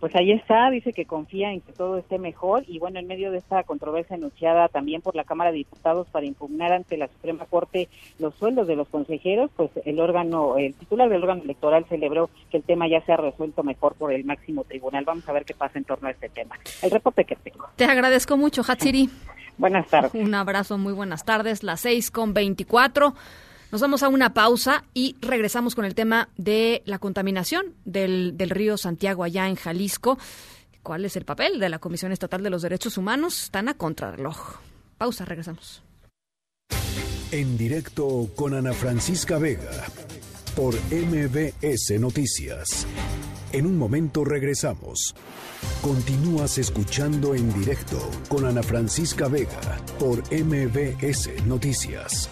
pues ahí está, dice que confía en que todo esté mejor y bueno, en medio de esta controversia anunciada también por la Cámara de Diputados para impugnar ante la Suprema Corte los sueldos de los consejeros, pues el órgano, el titular del órgano electoral celebró que el tema ya se ha resuelto mejor por el máximo tribunal. Vamos a ver qué pasa en torno a este tema. El reporte que tengo. Te agradezco mucho, Hatsiri. Buenas tardes. Un abrazo, muy buenas tardes. Las seis con veinticuatro. Nos vamos a una pausa y regresamos con el tema de la contaminación del, río Santiago allá en Jalisco. ¿Cuál es el papel de la Comisión Estatal de los Derechos Humanos? Están a contrarreloj. Pausa, regresamos. En directo con Ana Francisca Vega por MBS Noticias. En un momento regresamos. Continúas escuchando en directo con Ana Francisca Vega por MBS Noticias.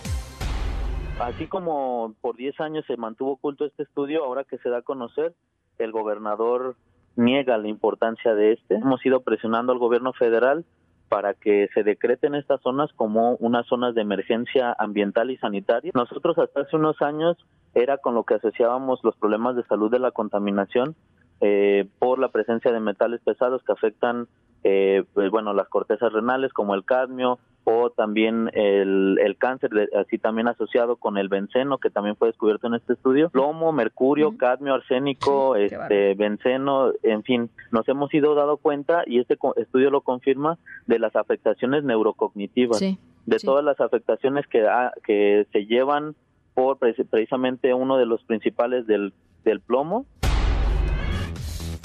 Así como por 10 años se mantuvo oculto este estudio, ahora que se da a conocer, el gobernador niega la importancia de este. Hemos ido presionando al gobierno federal para que se decreten estas zonas como unas zonas de emergencia ambiental y sanitaria. Nosotros hasta hace unos años era con lo que asociábamos los problemas de salud de la contaminación eh, por la presencia de metales pesados que afectan, eh, pues, bueno, las cortezas renales como el cadmio o también el, el cáncer, así también asociado con el benceno que también fue descubierto en este estudio, plomo, mercurio, cadmio, arsénico, este, benceno, en fin, nos hemos ido dado cuenta y este estudio lo confirma de las afectaciones neurocognitivas, de todas las afectaciones que, que se llevan por precisamente uno de los principales del, del plomo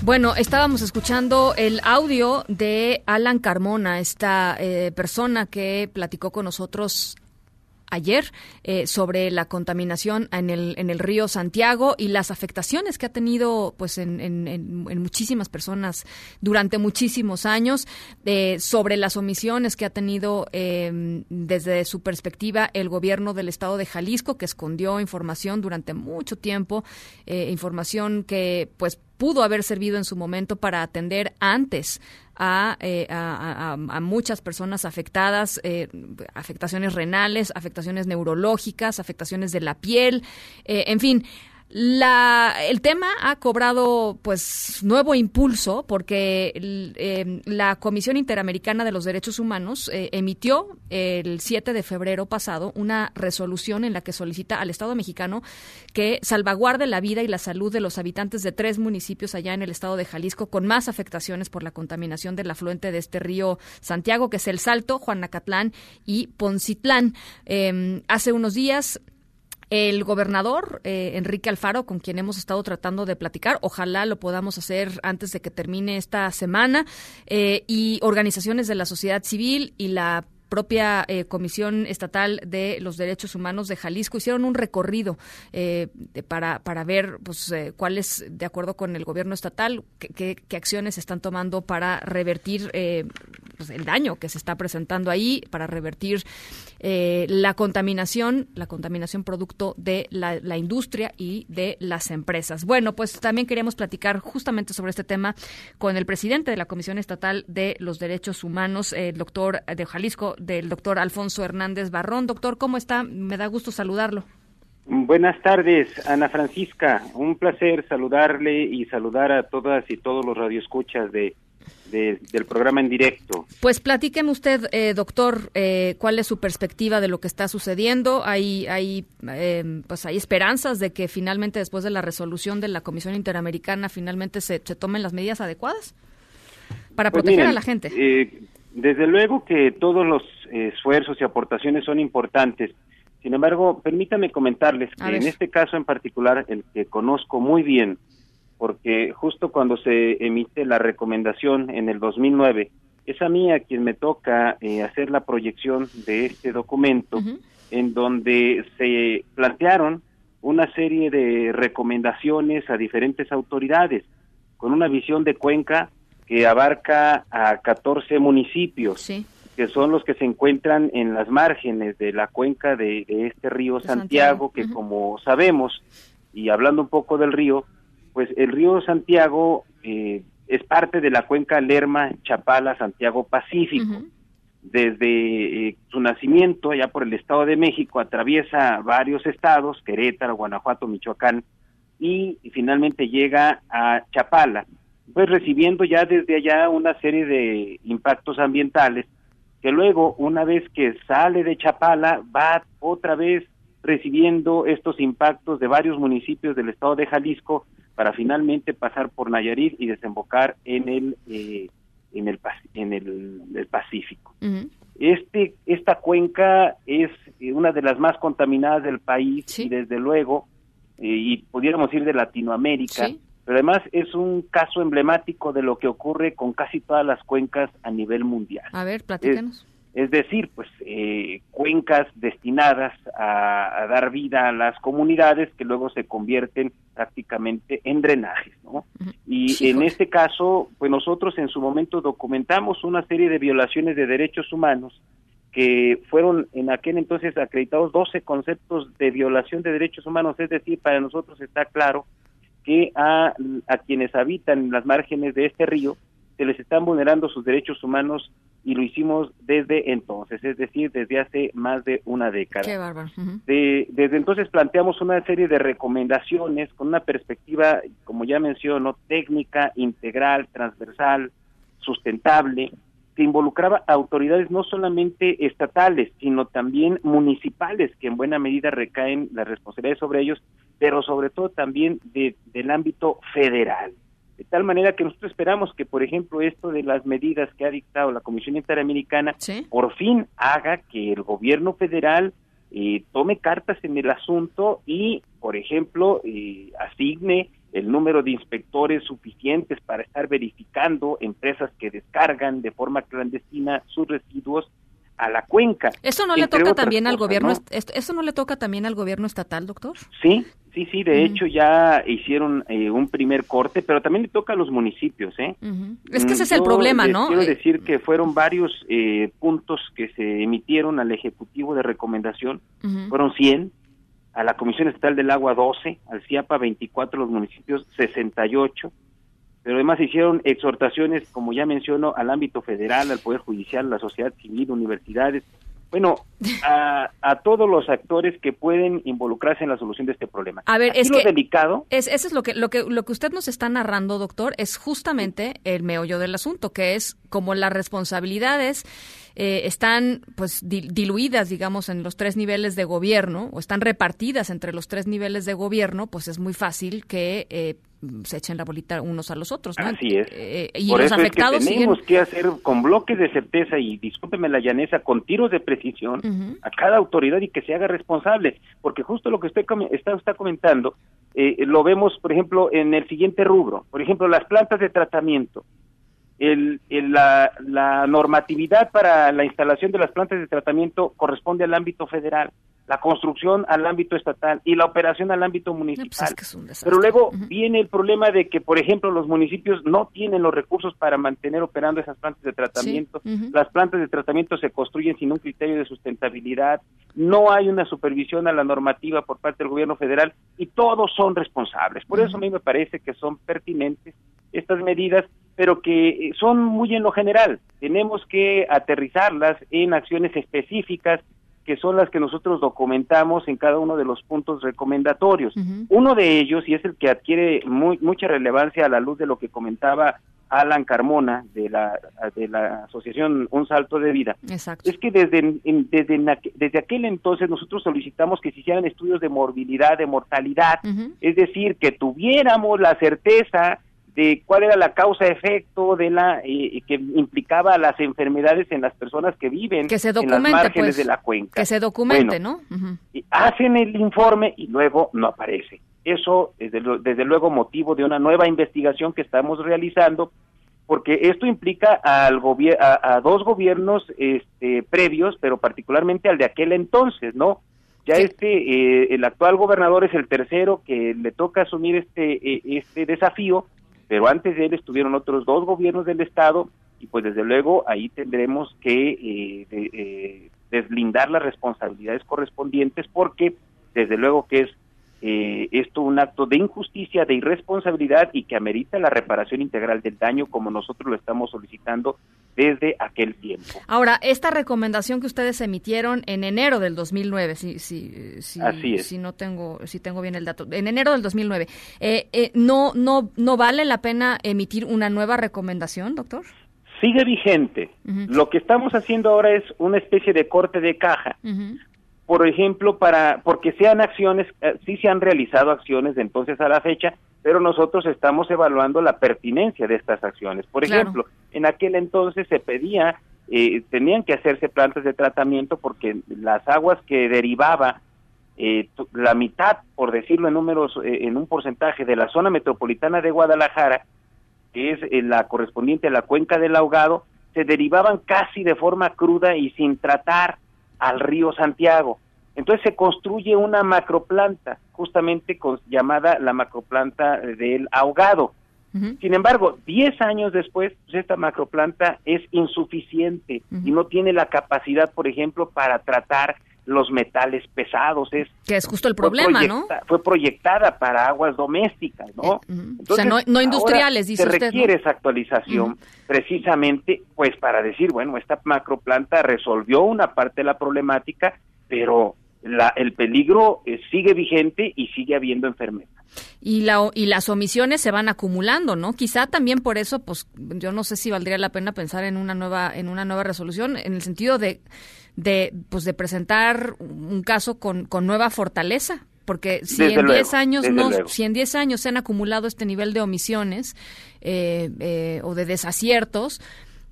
bueno, estábamos escuchando el audio de Alan Carmona, esta eh, persona que platicó con nosotros ayer eh, sobre la contaminación en el, en el río Santiago y las afectaciones que ha tenido pues en, en, muchísimas personas durante muchísimos años, eh, sobre las omisiones que ha tenido em, desde su perspectiva el gobierno del estado de Jalisco, que escondió información durante mucho tiempo, eh, información que pues pudo haber servido en su momento para atender antes eh, a, a, muchas personas afectadas, eh, afectaciones renales, afectaciones neurológicas, afectaciones de la piel, eh, en fin. La, el tema ha cobrado pues nuevo impulso porque em, la Comisión Interamericana de los Derechos Humanos eh, emitió el 7 de febrero pasado una resolución en la que solicita al Estado mexicano que salvaguarde la vida y la salud de los habitantes de tres municipios allá en el estado de Jalisco con más afectaciones por la contaminación del afluente de este río Santiago, que es El Salto, Juanacatlán y Poncitlán. Em, hace unos días el gobernador eh, Enrique Alfaro, con quien hemos estado tratando de platicar, ojalá lo podamos hacer antes de que termine esta semana, eh, y organizaciones de la sociedad civil y la propia eh, Comisión Estatal de los Derechos Humanos de Jalisco hicieron un recorrido eh, para, para ver pues, eh, cuáles, de acuerdo con el gobierno estatal, qué, acciones están tomando para revertir pues, el daño que se está presentando ahí, para revertir la contaminación, la contaminación producto de la, la industria y de las empresas. Bueno, pues también queríamos platicar justamente sobre este tema con el presidente de la Comisión Estatal de los Derechos Humanos, el doctor de Jalisco, del doctor Alfonso Hernández Barrón. Doctor, ¿cómo está? Me da gusto saludarlo. Buenas tardes, Ana Francisca. Un placer saludarle y saludar a todas y todos los radioescuchas de, del programa en directo. Pues platíqueme usted, eh, doctor, eh, cuál es su perspectiva de lo que está sucediendo. Hay, hay, em, pues hay esperanzas de que finalmente, después de la resolución de la Comisión Interamericana, finalmente se, tomen las medidas adecuadas para pues proteger a la gente. Desde luego que todos los esfuerzos y aportaciones son importantes. Sin embargo, permítame comentarles que en este caso en particular, el que conozco muy bien, porque justo cuando se emite la recomendación en el 2009, es a mí a quien me toca eh, hacer la proyección de este documento, en donde se plantearon una serie de recomendaciones a diferentes autoridades, con una visión de Cuenca que abarca a 14 municipios, que son los que se encuentran en las márgenes de la cuenca de, este río Santiago, que como sabemos, y hablando un poco del río, pues el río Santiago eh, es parte de la cuenca Lerma, Chapala, Santiago Pacífico. Desde eh, su nacimiento, allá por el Estado de México, atraviesa varios estados, Querétaro, Guanajuato, Michoacán, y finalmente llega a Chapala, pues recibiendo ya desde allá una serie de impactos ambientales que luego, una vez que sale de Chapala, va otra vez recibiendo estos impactos de varios municipios del estado de Jalisco para finalmente pasar por Nayarit y desembocar en el eh, en el en el, Pacífico. Este esta cuenca es eh, una de las más contaminadas del país y desde luego eh, y pudiéramos ir de Latinoamérica. Pero además es un caso emblemático de lo que ocurre con casi todas las cuencas a nivel mundial. A ver, platícanos. Es, decir, pues eh, cuencas destinadas a, dar vida a las comunidades que luego se convierten prácticamente en drenajes, ¿no? Y en este caso, pues nosotros en su momento documentamos una serie de violaciones de derechos humanos que fueron en aquel entonces acreditados 12 conceptos de violación de derechos humanos, es decir, para nosotros está claro que a, a quienes habitan en las márgenes de este río se les están vulnerando sus derechos humanos y lo hicimos desde entonces, es decir, desde hace más de una década. Qué bárbaro. desde entonces planteamos una serie de recomendaciones con una perspectiva, como ya mencionó, técnica, integral, transversal, sustentable, que involucraba a autoridades no solamente estatales, sino también municipales, que en buena medida recaen las responsabilidades sobre ellos, pero sobre todo también de, del ámbito federal. De tal manera que nosotros esperamos que, por ejemplo, esto de las medidas que ha dictado la Comisión Interamericana, por fin haga que el gobierno federal eh, tome cartas en el asunto y, por ejemplo, eh, asigne el número de inspectores suficientes para estar verificando empresas que descargan de forma clandestina sus residuos a la cuenca. ¿Eso no le toca también al gobierno eso no le toca también al gobierno estatal, doctor? Sí, sí, sí, de hecho ya hicieron eh, un primer corte, pero también le toca a los municipios, ¿eh? Es que ese es el problema, ¿no? Quiero eh, decir que fueron varios eh, puntos que se emitieron al ejecutivo de recomendación, fueron 100 a la Comisión Estatal del Agua 12, al CIAPA 24, los municipios 68, pero además hicieron exhortaciones, como ya menciono, al ámbito federal, al Poder Judicial, a la sociedad civil, universidades, bueno, a, a, todos los actores que pueden involucrarse en la solución de este problema. A ver, es lo que delicado. Es, eso es lo que, lo que lo que usted nos está narrando, doctor, es justamente el meollo del asunto, que es como las responsabilidades eh, están pues diluidas, digamos, en los tres niveles de gobierno o están repartidas entre los tres niveles de gobierno, pues es muy fácil que eh, se echen la bolita unos a los otros. ¿no? Así es. Eh, y los afectados tenemos que hacer con bloques de certeza y discúlpeme la llaneza, con tiros de precisión a cada autoridad y que se haga responsable, porque justo lo que usted está, está comentando lo vemos, por ejemplo, en el siguiente rubro, por ejemplo, las plantas de tratamiento el, la, la, normatividad para la instalación de las plantas de tratamiento corresponde al ámbito federal, la construcción al ámbito estatal y la operación al ámbito pues municipal. Pero luego viene el problema de que, por ejemplo, los municipios no tienen los recursos para mantener operando esas plantas de tratamiento. Las plantas de tratamiento se construyen sin un criterio de sustentabilidad, no hay una supervisión a la normativa por parte del gobierno federal y todos son responsables. Por eso a mí me parece que son pertinentes estas medidas pero que eh, son muy en lo general. Tenemos que aterrizarlas en acciones específicas que son las que nosotros documentamos en cada uno de los puntos recomendatorios. Uno de ellos, y es el que adquiere muy, mucha relevancia a la luz de lo que comentaba Alan Carmona de la, de la asociación Un Salto de Vida, es que desde, desde, desde aquel entonces nosotros solicitamos que se hicieran estudios de morbilidad, de mortalidad, es decir, que tuviéramos la certeza de cuál era la causa-efecto de la eh, que implicaba las enfermedades en las personas que viven que se en las márgenes pues, de la cuenca. Que se documente, ¿no? Hacen el informe y luego no aparece. Eso es desde, luego motivo de una nueva investigación que estamos realizando porque esto implica al a, a, dos gobiernos este, previos, pero particularmente al de aquel entonces, ¿no? Ya este, eh, el actual gobernador es el tercero que le toca asumir este, eh, este desafío pero antes de él estuvieron otros dos gobiernos del Estado y pues desde luego ahí tendremos que eh, eh, deslindar las responsabilidades correspondientes porque desde luego que es eh, esto un acto de injusticia, de irresponsabilidad y que amerita la reparación integral del daño como nosotros lo estamos solicitando desde aquel tiempo. Ahora, esta recomendación que ustedes emitieron en enero del 2009, si, si, si, si no tengo, si tengo bien el dato, en enero del 2009, eh, eh, no, no, no vale la pena emitir una nueva recomendación, doctor. Sigue vigente. Lo que estamos haciendo ahora es una especie de corte de caja por ejemplo, para porque sean acciones, eh, sí se han realizado acciones de entonces a la fecha, pero nosotros estamos evaluando la pertinencia de estas acciones. Por ejemplo, en aquel entonces se pedía, eh, tenían que hacerse plantas de tratamiento porque las aguas que derivaba eh, la mitad, por decirlo en números, en un porcentaje de la zona metropolitana de Guadalajara, que es la correspondiente a la cuenca del ahogado, se derivaban casi de forma cruda y sin tratar al río Santiago. Entonces se construye una macroplanta, justamente con, llamada la macroplanta del ahogado. Sin embargo, 10 años después, pues esta macroplanta es insuficiente y no tiene la capacidad, por ejemplo, para tratar los metales pesados. Es, que es justo el problema, ¿no? Fue proyectada para aguas domésticas, ¿no? Eh, o sea, no, industriales, dice se requiere esa actualización precisamente, pues para decir, bueno, esta macroplanta resolvió una parte de la problemática, pero la, el peligro eh, sigue vigente y sigue habiendo enfermedad. Y, la, y las omisiones se van acumulando, ¿no? Quizá también por eso, pues yo no sé si valdría la pena pensar en una nueva, en una nueva resolución, en el sentido de, de, pues de presentar un caso con, con nueva fortaleza, porque si en 10 años no si en 10 años se han acumulado este nivel de omisiones eh, eh, o de desaciertos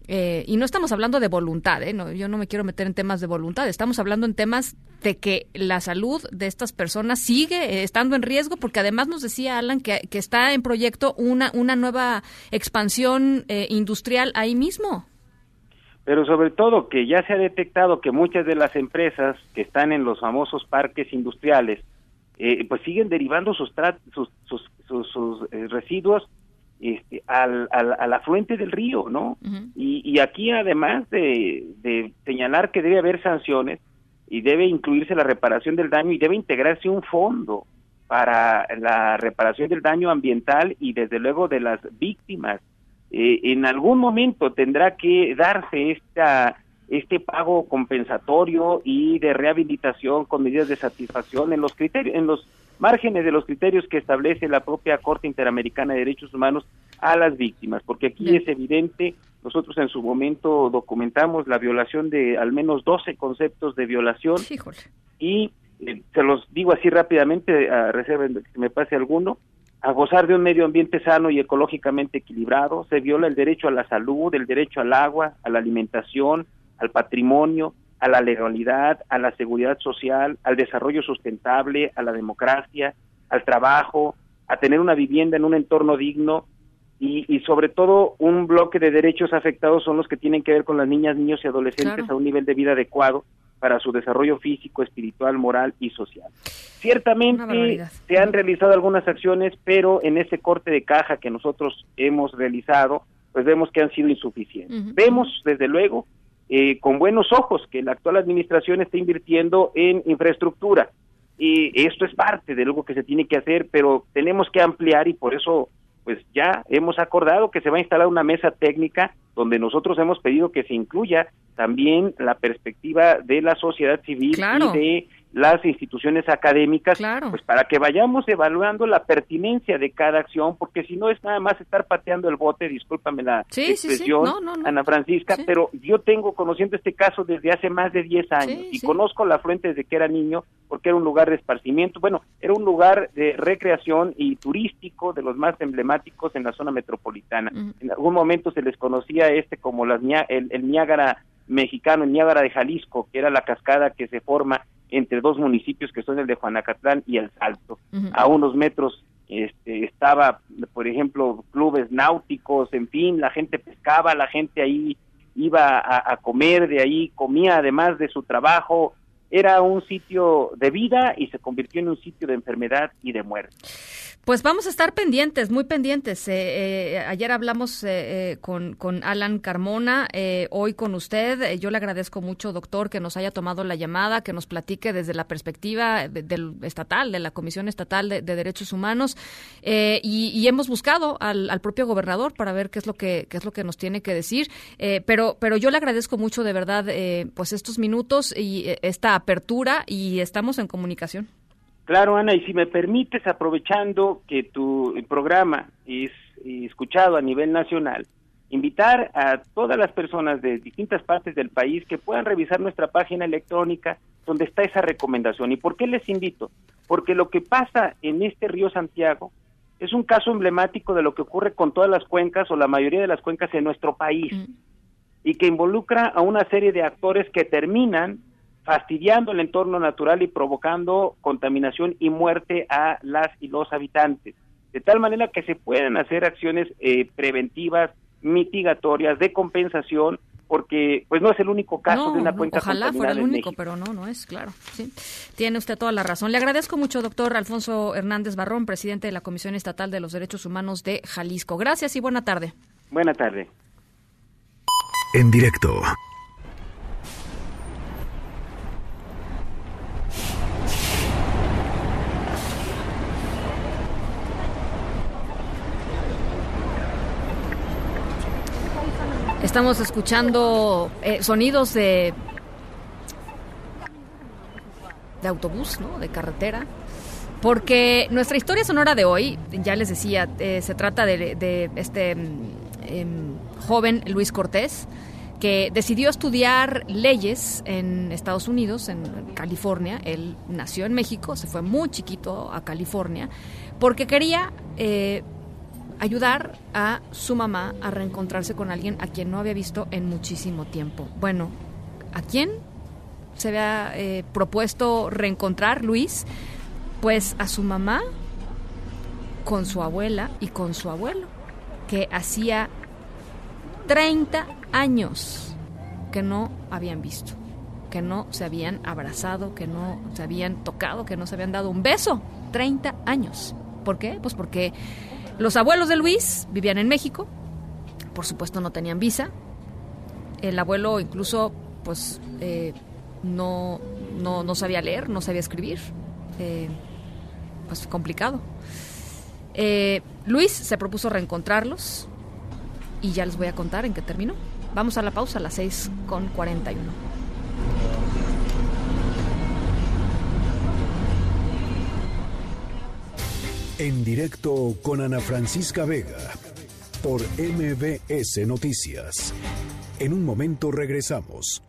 eh, y no estamos hablando de voluntad, ¿eh? yo no me quiero meter en temas de voluntad, estamos hablando en temas de que la salud de estas personas sigue eh, estando en riesgo, porque además nos decía Alan que, que está en proyecto una, una nueva expansión industrial ahí mismo. Pero sobre todo que ya se ha detectado que muchas de las empresas que están en los famosos parques industriales, pues siguen derivando sus, sus, sus, sus residuos este, al, al, al, afluente del río, ¿no? y, y, aquí además de, de, señalar que debe haber sanciones y debe incluirse la reparación del daño y debe integrarse un fondo para la reparación del daño ambiental y desde luego de las víctimas. Eh, en algún momento tendrá que darse esta este pago compensatorio y de rehabilitación con medidas de satisfacción en los criterios en los márgenes de los criterios que establece la propia Corte Interamericana de Derechos Humanos a las víctimas, porque aquí es evidente, nosotros en su momento documentamos la violación de al menos 12 conceptos de violación y eh, se los digo así rápidamente, a reserva de que me pase alguno, a gozar de un medio ambiente sano y ecológicamente equilibrado, se viola el derecho a la salud, el derecho al agua, a la alimentación, al patrimonio, a la legalidad, a la seguridad social, al desarrollo sustentable, a la democracia, al trabajo, a tener una vivienda en un entorno digno. Y, sobre todo un bloque de derechos afectados son los que tienen que ver con las niñas, niños y adolescentes a un nivel de vida adecuado para su desarrollo físico, espiritual, moral y social. Ciertamente se han realizado algunas acciones, pero en ese corte de caja que nosotros hemos realizado, pues vemos que han sido insuficientes. Vemos, desde luego, eh, con buenos ojos que la actual administración está invirtiendo en infraestructura. Y esto es parte de algo que se tiene que hacer, pero tenemos que ampliar y por eso pues ya hemos acordado que se va a instalar una mesa técnica donde nosotros hemos pedido que se incluya también la perspectiva de la sociedad civil y de las instituciones académicas, pues para que vayamos evaluando la pertinencia de cada acción, porque si no es nada más estar pateando el bote, discúlpame la expresión, Ana Francisca, pero yo tengo conociendo este caso desde hace más de 10 años y conozco la fuente desde que era niño, porque era un lugar de esparcimiento, bueno, era un lugar de recreación y turístico de los más emblemáticos en la zona metropolitana. En algún momento se les conocía este como las, el, el Niágara mexicano, el Niágara de Jalisco, que era la cascada que se forma entre dos municipios que son el de Juanacatlán y el Salto. A unos metros este, estaba, por ejemplo, clubes náuticos, en fin, la gente pescaba, la gente ahí iba a, comer, de ahí comía además de su trabajo, era un sitio de vida y se convirtió en un sitio de enfermedad y de muerte. Pues vamos a estar pendientes, muy pendientes. Eh, eh, ayer hablamos eh, con, con, Alan Carmona, hoy con usted. yo le agradezco mucho, doctor, que nos haya tomado la llamada, que nos platique desde la perspectiva del estatal, de la Comisión Estatal de, Derechos Humanos, y, hemos buscado al, al, propio gobernador para ver qué es lo que qué es lo que nos tiene que decir. pero pero yo le agradezco mucho de verdad, pues estos minutos y esta apertura y estamos en comunicación. Claro, Ana, y si me permites, aprovechando que tu programa es escuchado a nivel nacional, invitar a todas las personas de distintas partes del país que puedan revisar nuestra página electrónica donde está esa recomendación. ¿Y por qué les invito? Porque lo que pasa en este río Santiago es un caso emblemático de lo que ocurre con todas las cuencas o la mayoría de las cuencas en nuestro país mm. y que involucra a una serie de actores que terminan fastidiando el entorno natural y provocando contaminación y muerte a las y los habitantes. De tal manera que se pueden hacer acciones eh, preventivas, mitigatorias, de compensación, porque pues no es el único caso de una cuenca ojalá fuera el único pero no no es claro sí. Tiene usted toda la razón. Le agradezco mucho doctor Alfonso Hernández Barrón presidente de la Comisión Estatal de los Derechos Humanos de Jalisco. Gracias y buena tarde. Buena tarde. En directo Estamos escuchando eh, sonidos de, de autobús, ¿no? De carretera. Porque nuestra historia sonora de hoy, ya les decía, eh, se trata de, este mm, em, joven Luis Cortés, que decidió estudiar leyes en Estados Unidos, en California. Él nació en México, se fue muy chiquito a California, porque quería eh, ayudar a su mamá a reencontrarse con alguien a quien no había visto en muchísimo tiempo. Bueno, ¿a quién se había eh, propuesto reencontrar Luis? Pues a su mamá con su abuela y con su abuelo, que hacía 30 años que no habían visto, que no se habían abrazado, que no se habían tocado, que no se habían dado un beso. 30 años. ¿Por qué? Pues porque los abuelos de Luis vivían en México, por supuesto no tenían visa. El abuelo incluso, pues, eh, no, no, sabía leer, no sabía escribir. Eh, pues complicado. Eh, Luis se propuso reencontrarlos y ya les voy a contar en qué terminó. Vamos a la pausa a las 6 con 41. En directo con Ana Francisca Vega por MBS Noticias. En un momento regresamos.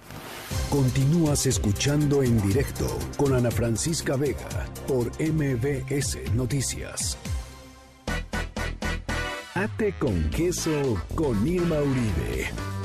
Continúas escuchando en directo con Ana Francisca Vega por MBS Noticias. Ate con queso con Irma Uribe.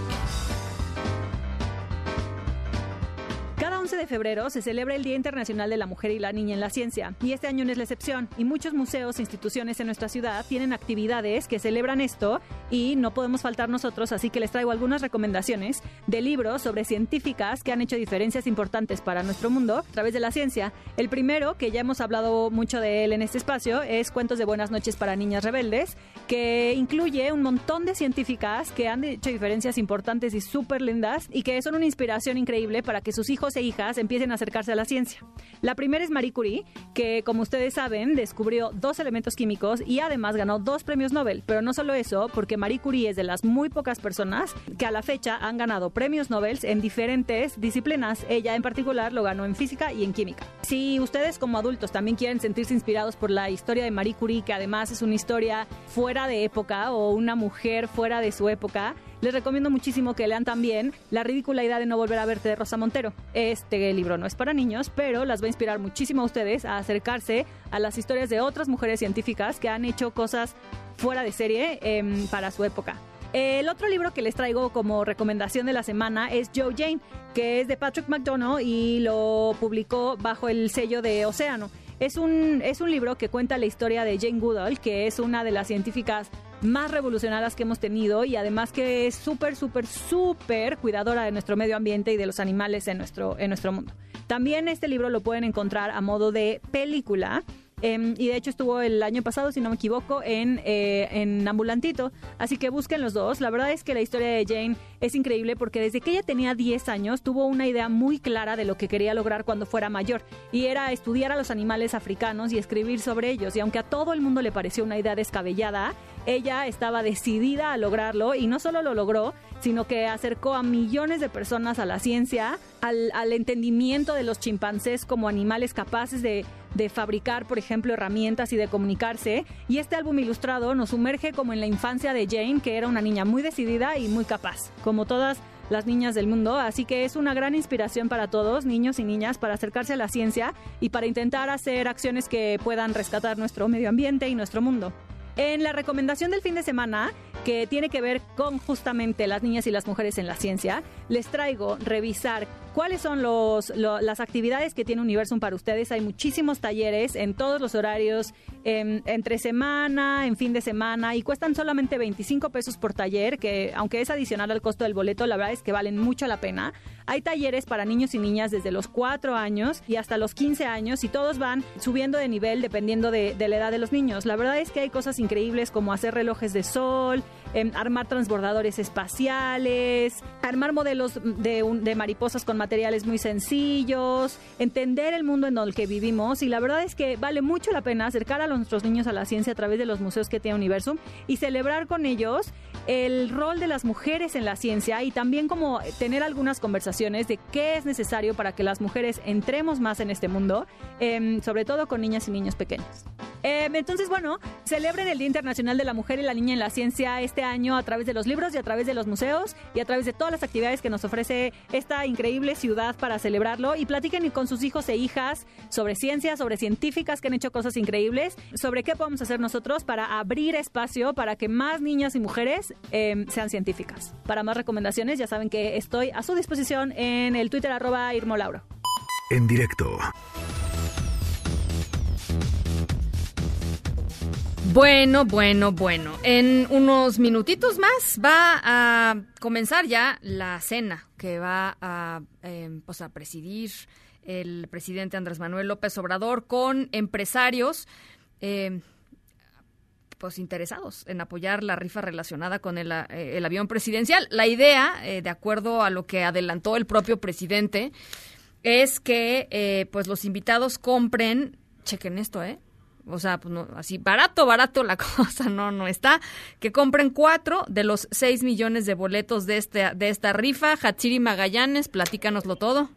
De febrero se celebra el Día Internacional de la Mujer y la Niña en la Ciencia, y este año no es la excepción. Y muchos museos e instituciones en nuestra ciudad tienen actividades que celebran esto y no podemos faltar nosotros, así que les traigo algunas recomendaciones de libros sobre científicas que han hecho diferencias importantes para nuestro mundo a través de la ciencia. El primero, que ya hemos hablado mucho de él en este espacio, es Cuentos de Buenas noches para Niñas Rebeldes, que incluye un montón de científicas que han hecho diferencias importantes y súper lindas y que son una inspiración increíble para que sus hijos e hijas empiecen a acercarse a la ciencia. La primera es Marie Curie, que como ustedes saben, descubrió dos elementos químicos y además ganó dos premios Nobel. Pero no solo eso, porque Marie Curie es de las muy pocas personas que a la fecha han ganado premios Nobel en diferentes disciplinas. Ella en particular lo ganó en física y en química. Si ustedes como adultos también quieren sentirse inspirados por la historia de Marie Curie, que además es una historia fuera de época o una mujer fuera de su época, les recomiendo muchísimo que lean también La ridícula idea de no volver a verte de Rosa Montero. Este libro no es para niños, pero las va a inspirar muchísimo a ustedes a acercarse a las historias de otras mujeres científicas que han hecho cosas fuera de serie em, para su época. El otro libro que les traigo como recomendación de la semana es Joe Jane, que es de Patrick McDonough y lo publicó bajo el sello de Océano. Es un, es un libro que cuenta la historia de Jane Goodall, que es una de las científicas más revolucionarias que hemos tenido y además que es súper, súper, súper cuidadora de nuestro medio ambiente y de los animales en nuestro, en nuestro mundo. También este libro lo pueden encontrar a modo de película Em, y de hecho estuvo el año pasado, si no me equivoco, en, eh, en Ambulantito. Así que busquen los dos. La verdad es que la historia de Jane es increíble porque desde que ella tenía 10 años tuvo una idea muy clara de lo que quería lograr cuando fuera mayor. Y era estudiar a los animales africanos y escribir sobre ellos. Y aunque a todo el mundo le pareció una idea descabellada, ella estaba decidida a lograrlo y no solo lo logró, sino que acercó a millones de personas a la ciencia, al, al entendimiento de los chimpancés como animales capaces de de fabricar, por ejemplo, herramientas y de comunicarse. Y este álbum ilustrado nos sumerge como en la infancia de Jane, que era una niña muy decidida y muy capaz, como todas las niñas del mundo, así que es una gran inspiración para todos, niños y niñas, para acercarse a la ciencia y para intentar hacer acciones que puedan rescatar nuestro medio ambiente y nuestro mundo. En la recomendación del fin de semana, que tiene que ver con justamente las niñas y las mujeres en la ciencia, les traigo revisar cuáles son los, las actividades que tiene Universum para ustedes. Hay muchísimos talleres en todos los horarios, entre semana, en fin de semana, y cuestan solamente 25 pesos por taller, que aunque es adicional al costo del boleto, la verdad es que valen mucho la pena. Hay talleres para niños y niñas desde los 4 años y hasta los 15 años, y todos van subiendo de nivel dependiendo de, la edad de los niños. La verdad es que hay cosas increíbles como hacer relojes de sol, Em, armar transbordadores espaciales, armar modelos de, de mariposas con materiales muy sencillos, entender el mundo en el que vivimos y la verdad es que vale mucho la pena acercar a nuestros niños a la ciencia a través de los museos que tiene Universum y celebrar con ellos el rol de las mujeres en la ciencia y también como tener algunas conversaciones de qué es necesario para que las mujeres entremos más en este mundo, em, sobre todo con niñas y niños pequeños. Em, entonces, bueno, celebren el Día Internacional de la Mujer y la Niña en la Ciencia este año a través de los libros y a través de los museos y a través de todas las actividades que nos ofrece esta increíble ciudad para celebrarlo y platiquen con sus hijos e hijas sobre ciencia, sobre científicas que han hecho cosas increíbles, sobre qué podemos hacer nosotros para abrir espacio para que más niñas y mujeres em, sean científicas. Para más recomendaciones ya saben que estoy a su disposición en el Twitter arroba Irmo Lauro. En directo. Bueno, bueno, bueno. En unos minutitos más va a comenzar ya la cena que va a, em, pues a presidir el presidente Andrés Manuel López Obrador con empresarios. Em, pues interesados en apoyar la rifa relacionada con el, eh, avión presidencial. La idea, eh, de acuerdo a lo que adelantó el propio presidente, es que eh, pues los invitados compren, chequen esto, ¿eh? o sea, pues no, así barato, barato la cosa no, no está. Que compren cuatro de los seis millones de boletos de, este, de esta rifa. Hatsiri Magallanes, platícanoslo todo.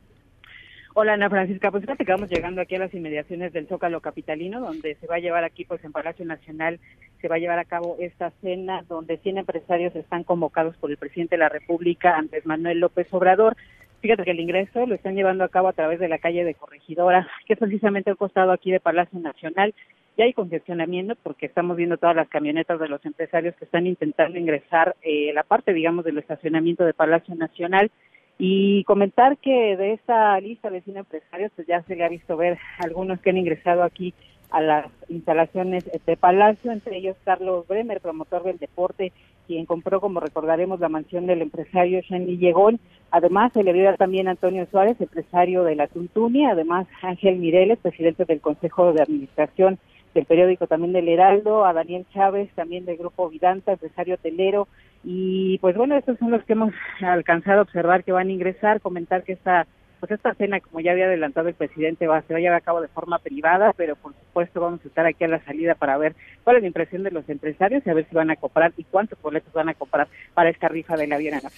Hola Ana Francisca, pues fíjate que vamos llegando aquí a las inmediaciones del Zócalo Capitalino, donde se va a llevar aquí pues en Palacio Nacional, se va a llevar a cabo esta cena donde 100 empresarios están convocados por el presidente de la República, Andrés Manuel López Obrador. Fíjate que el ingreso lo están llevando a cabo a través de la calle de Corregidora, que es precisamente al costado aquí de Palacio Nacional ya hay congestionamiento porque estamos viendo todas las camionetas de los empresarios que están intentando ingresar eh, la parte, digamos, del estacionamiento de Palacio Nacional. Y comentar que de esta lista de 100 empresarios, pues ya se le ha visto ver algunos que han ingresado aquí a las instalaciones de Palacio, entre ellos Carlos Bremer, promotor del deporte, quien compró, como recordaremos, la mansión del empresario Shandy Llegón. Además, se le dio también Antonio Suárez, empresario de la Tuntunia, además Ángel Mireles, presidente del Consejo de Administración del periódico también del Heraldo, a Daniel Chávez, también del Grupo Vidanta, empresario hotelero, y pues bueno, estos son los que hemos alcanzado a observar que van a ingresar, comentar que esta pues esta cena, como ya había adelantado el presidente, va, se va a llevar a cabo de forma privada, pero por supuesto vamos a estar aquí a la salida para ver cuál es la impresión de los empresarios y a ver si van a comprar y cuántos boletos van a comprar para esta rifa de la avión en la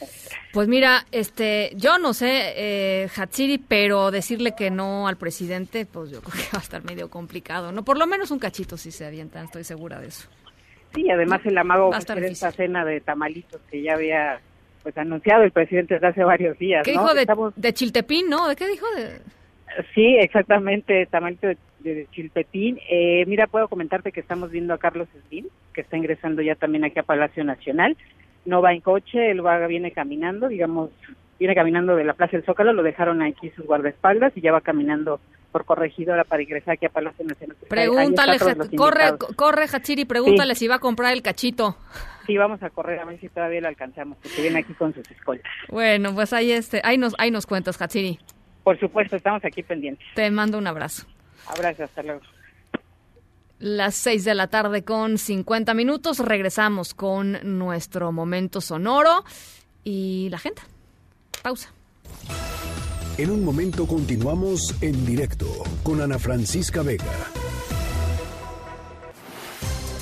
Pues mira, este, yo no sé, eh, Hatsiri, pero decirle que no al presidente, pues yo creo que va a estar medio complicado, ¿no? Por lo menos un cachito si se avientan, estoy segura de eso. Sí, además el amago va a estar esta cena de tamalitos que ya había pues anunciado el presidente desde hace varios días. ¿Qué dijo de, de, Chiltepín, no? ¿De qué dijo? De... Sí, exactamente, tamalito de, Chiltepín. Eh, mira, puedo comentarte que estamos viendo a Carlos Slim, que está ingresando ya también aquí a Palacio Nacional. No va en coche, él va, viene caminando, digamos, viene caminando de la Plaza del Zócalo, lo dejaron aquí sus guardaespaldas y ya va caminando por corregidora para ingresar aquí a Palacio Nacional. Pregúntale, corre, corre, Hachiri, pregúntale si va a comprar el cachito. Sí, vamos a correr a ver si todavía lo alcanzamos, porque viene aquí con sus escoltas. Bueno, pues ahí, este, ahí, nos, ahí nos cuentas, Hachiri. Por supuesto, estamos aquí pendientes. Te mando un abrazo. Abrazo, hasta luego. Las seis de la tarde con 50 minutos. Regresamos con nuestro momento sonoro y la gente. Pausa. En un momento continuamos en directo con Ana Francisca Vega.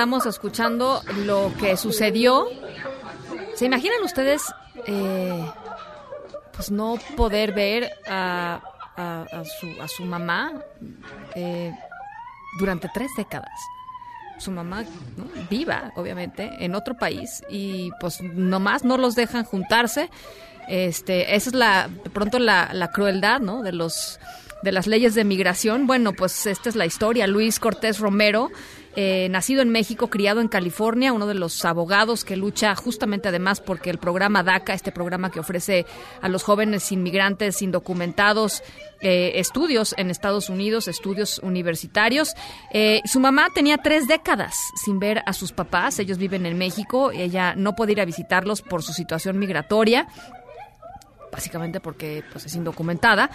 estamos escuchando lo que sucedió. ¿Se imaginan ustedes eh, pues no poder ver a, su, a su, mamá eh, durante tres décadas? Su mamá viva, obviamente, en otro país y pues nomás no los dejan juntarse. Este, esa es la, de pronto la, la crueldad, ¿no? De los de las leyes de migración. Bueno, pues esta es la historia. Luis Cortés Romero eh, nacido en México, criado en California, uno de los abogados que lucha justamente además porque el programa DACA, este programa que ofrece a los jóvenes inmigrantes indocumentados eh, estudios en Estados Unidos, estudios universitarios. Eh, su mamá tenía tres décadas sin ver a sus papás, ellos viven en México, ella no puede ir a visitarlos por su situación migratoria básicamente porque pues, es indocumentada.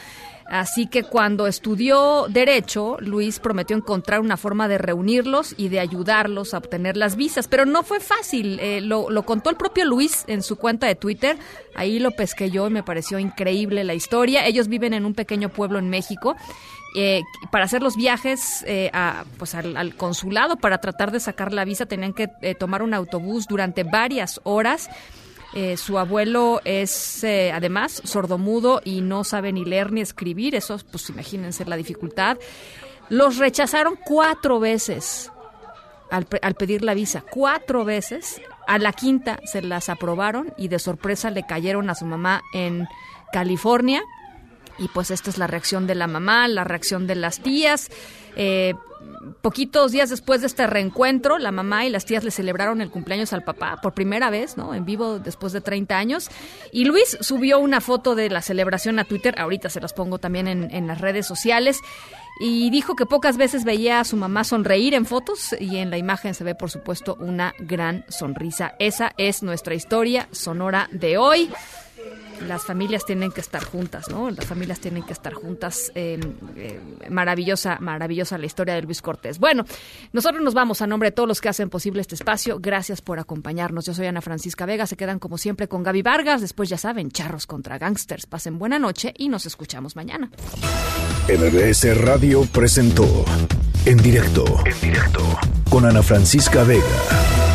Así que cuando estudió Derecho, Luis prometió encontrar una forma de reunirlos y de ayudarlos a obtener las visas, pero no fue fácil. Eh, lo, contó el propio Luis en su cuenta de Twitter. Ahí lo pesqué yo y me pareció increíble la historia. Ellos viven en un pequeño pueblo en México. Eh, para hacer los viajes eh, a, pues al, consulado para tratar de sacar la visa tenían que tomar un autobús durante varias horas eh, su abuelo es eh, además sordomudo y no sabe ni leer ni escribir. Eso, pues imagínense la dificultad. Los rechazaron cuatro veces al, pedir la visa. Cuatro veces. A la quinta se las aprobaron y de sorpresa le cayeron a su mamá en California. Y pues esta es la reacción de la mamá, la reacción de las tías. Eh, poquitos días después de este reencuentro, la mamá y las tías le celebraron el cumpleaños al papá por primera vez, ¿no? En vivo después de 30 años. Y Luis subió una foto de la celebración a Twitter, ahorita se las pongo también en, en las redes sociales. Y dijo que pocas veces veía a su mamá sonreír en fotos y en la imagen se ve, por supuesto, una gran sonrisa. Esa es nuestra historia sonora de hoy las familias tienen que estar juntas, ¿no? Las familias tienen que estar juntas. Eh, eh, maravillosa, maravillosa la historia de Luis Cortés. Bueno, nosotros nos vamos a nombre de todos los que hacen posible este espacio. Gracias por acompañarnos. Yo soy Ana Francisca Vega. Se quedan como siempre con Gaby Vargas. Después ya saben, charros contra gangsters. Pasen buena noche y nos escuchamos mañana. MBS Radio presentó en directo, en directo con Ana Francisca Vega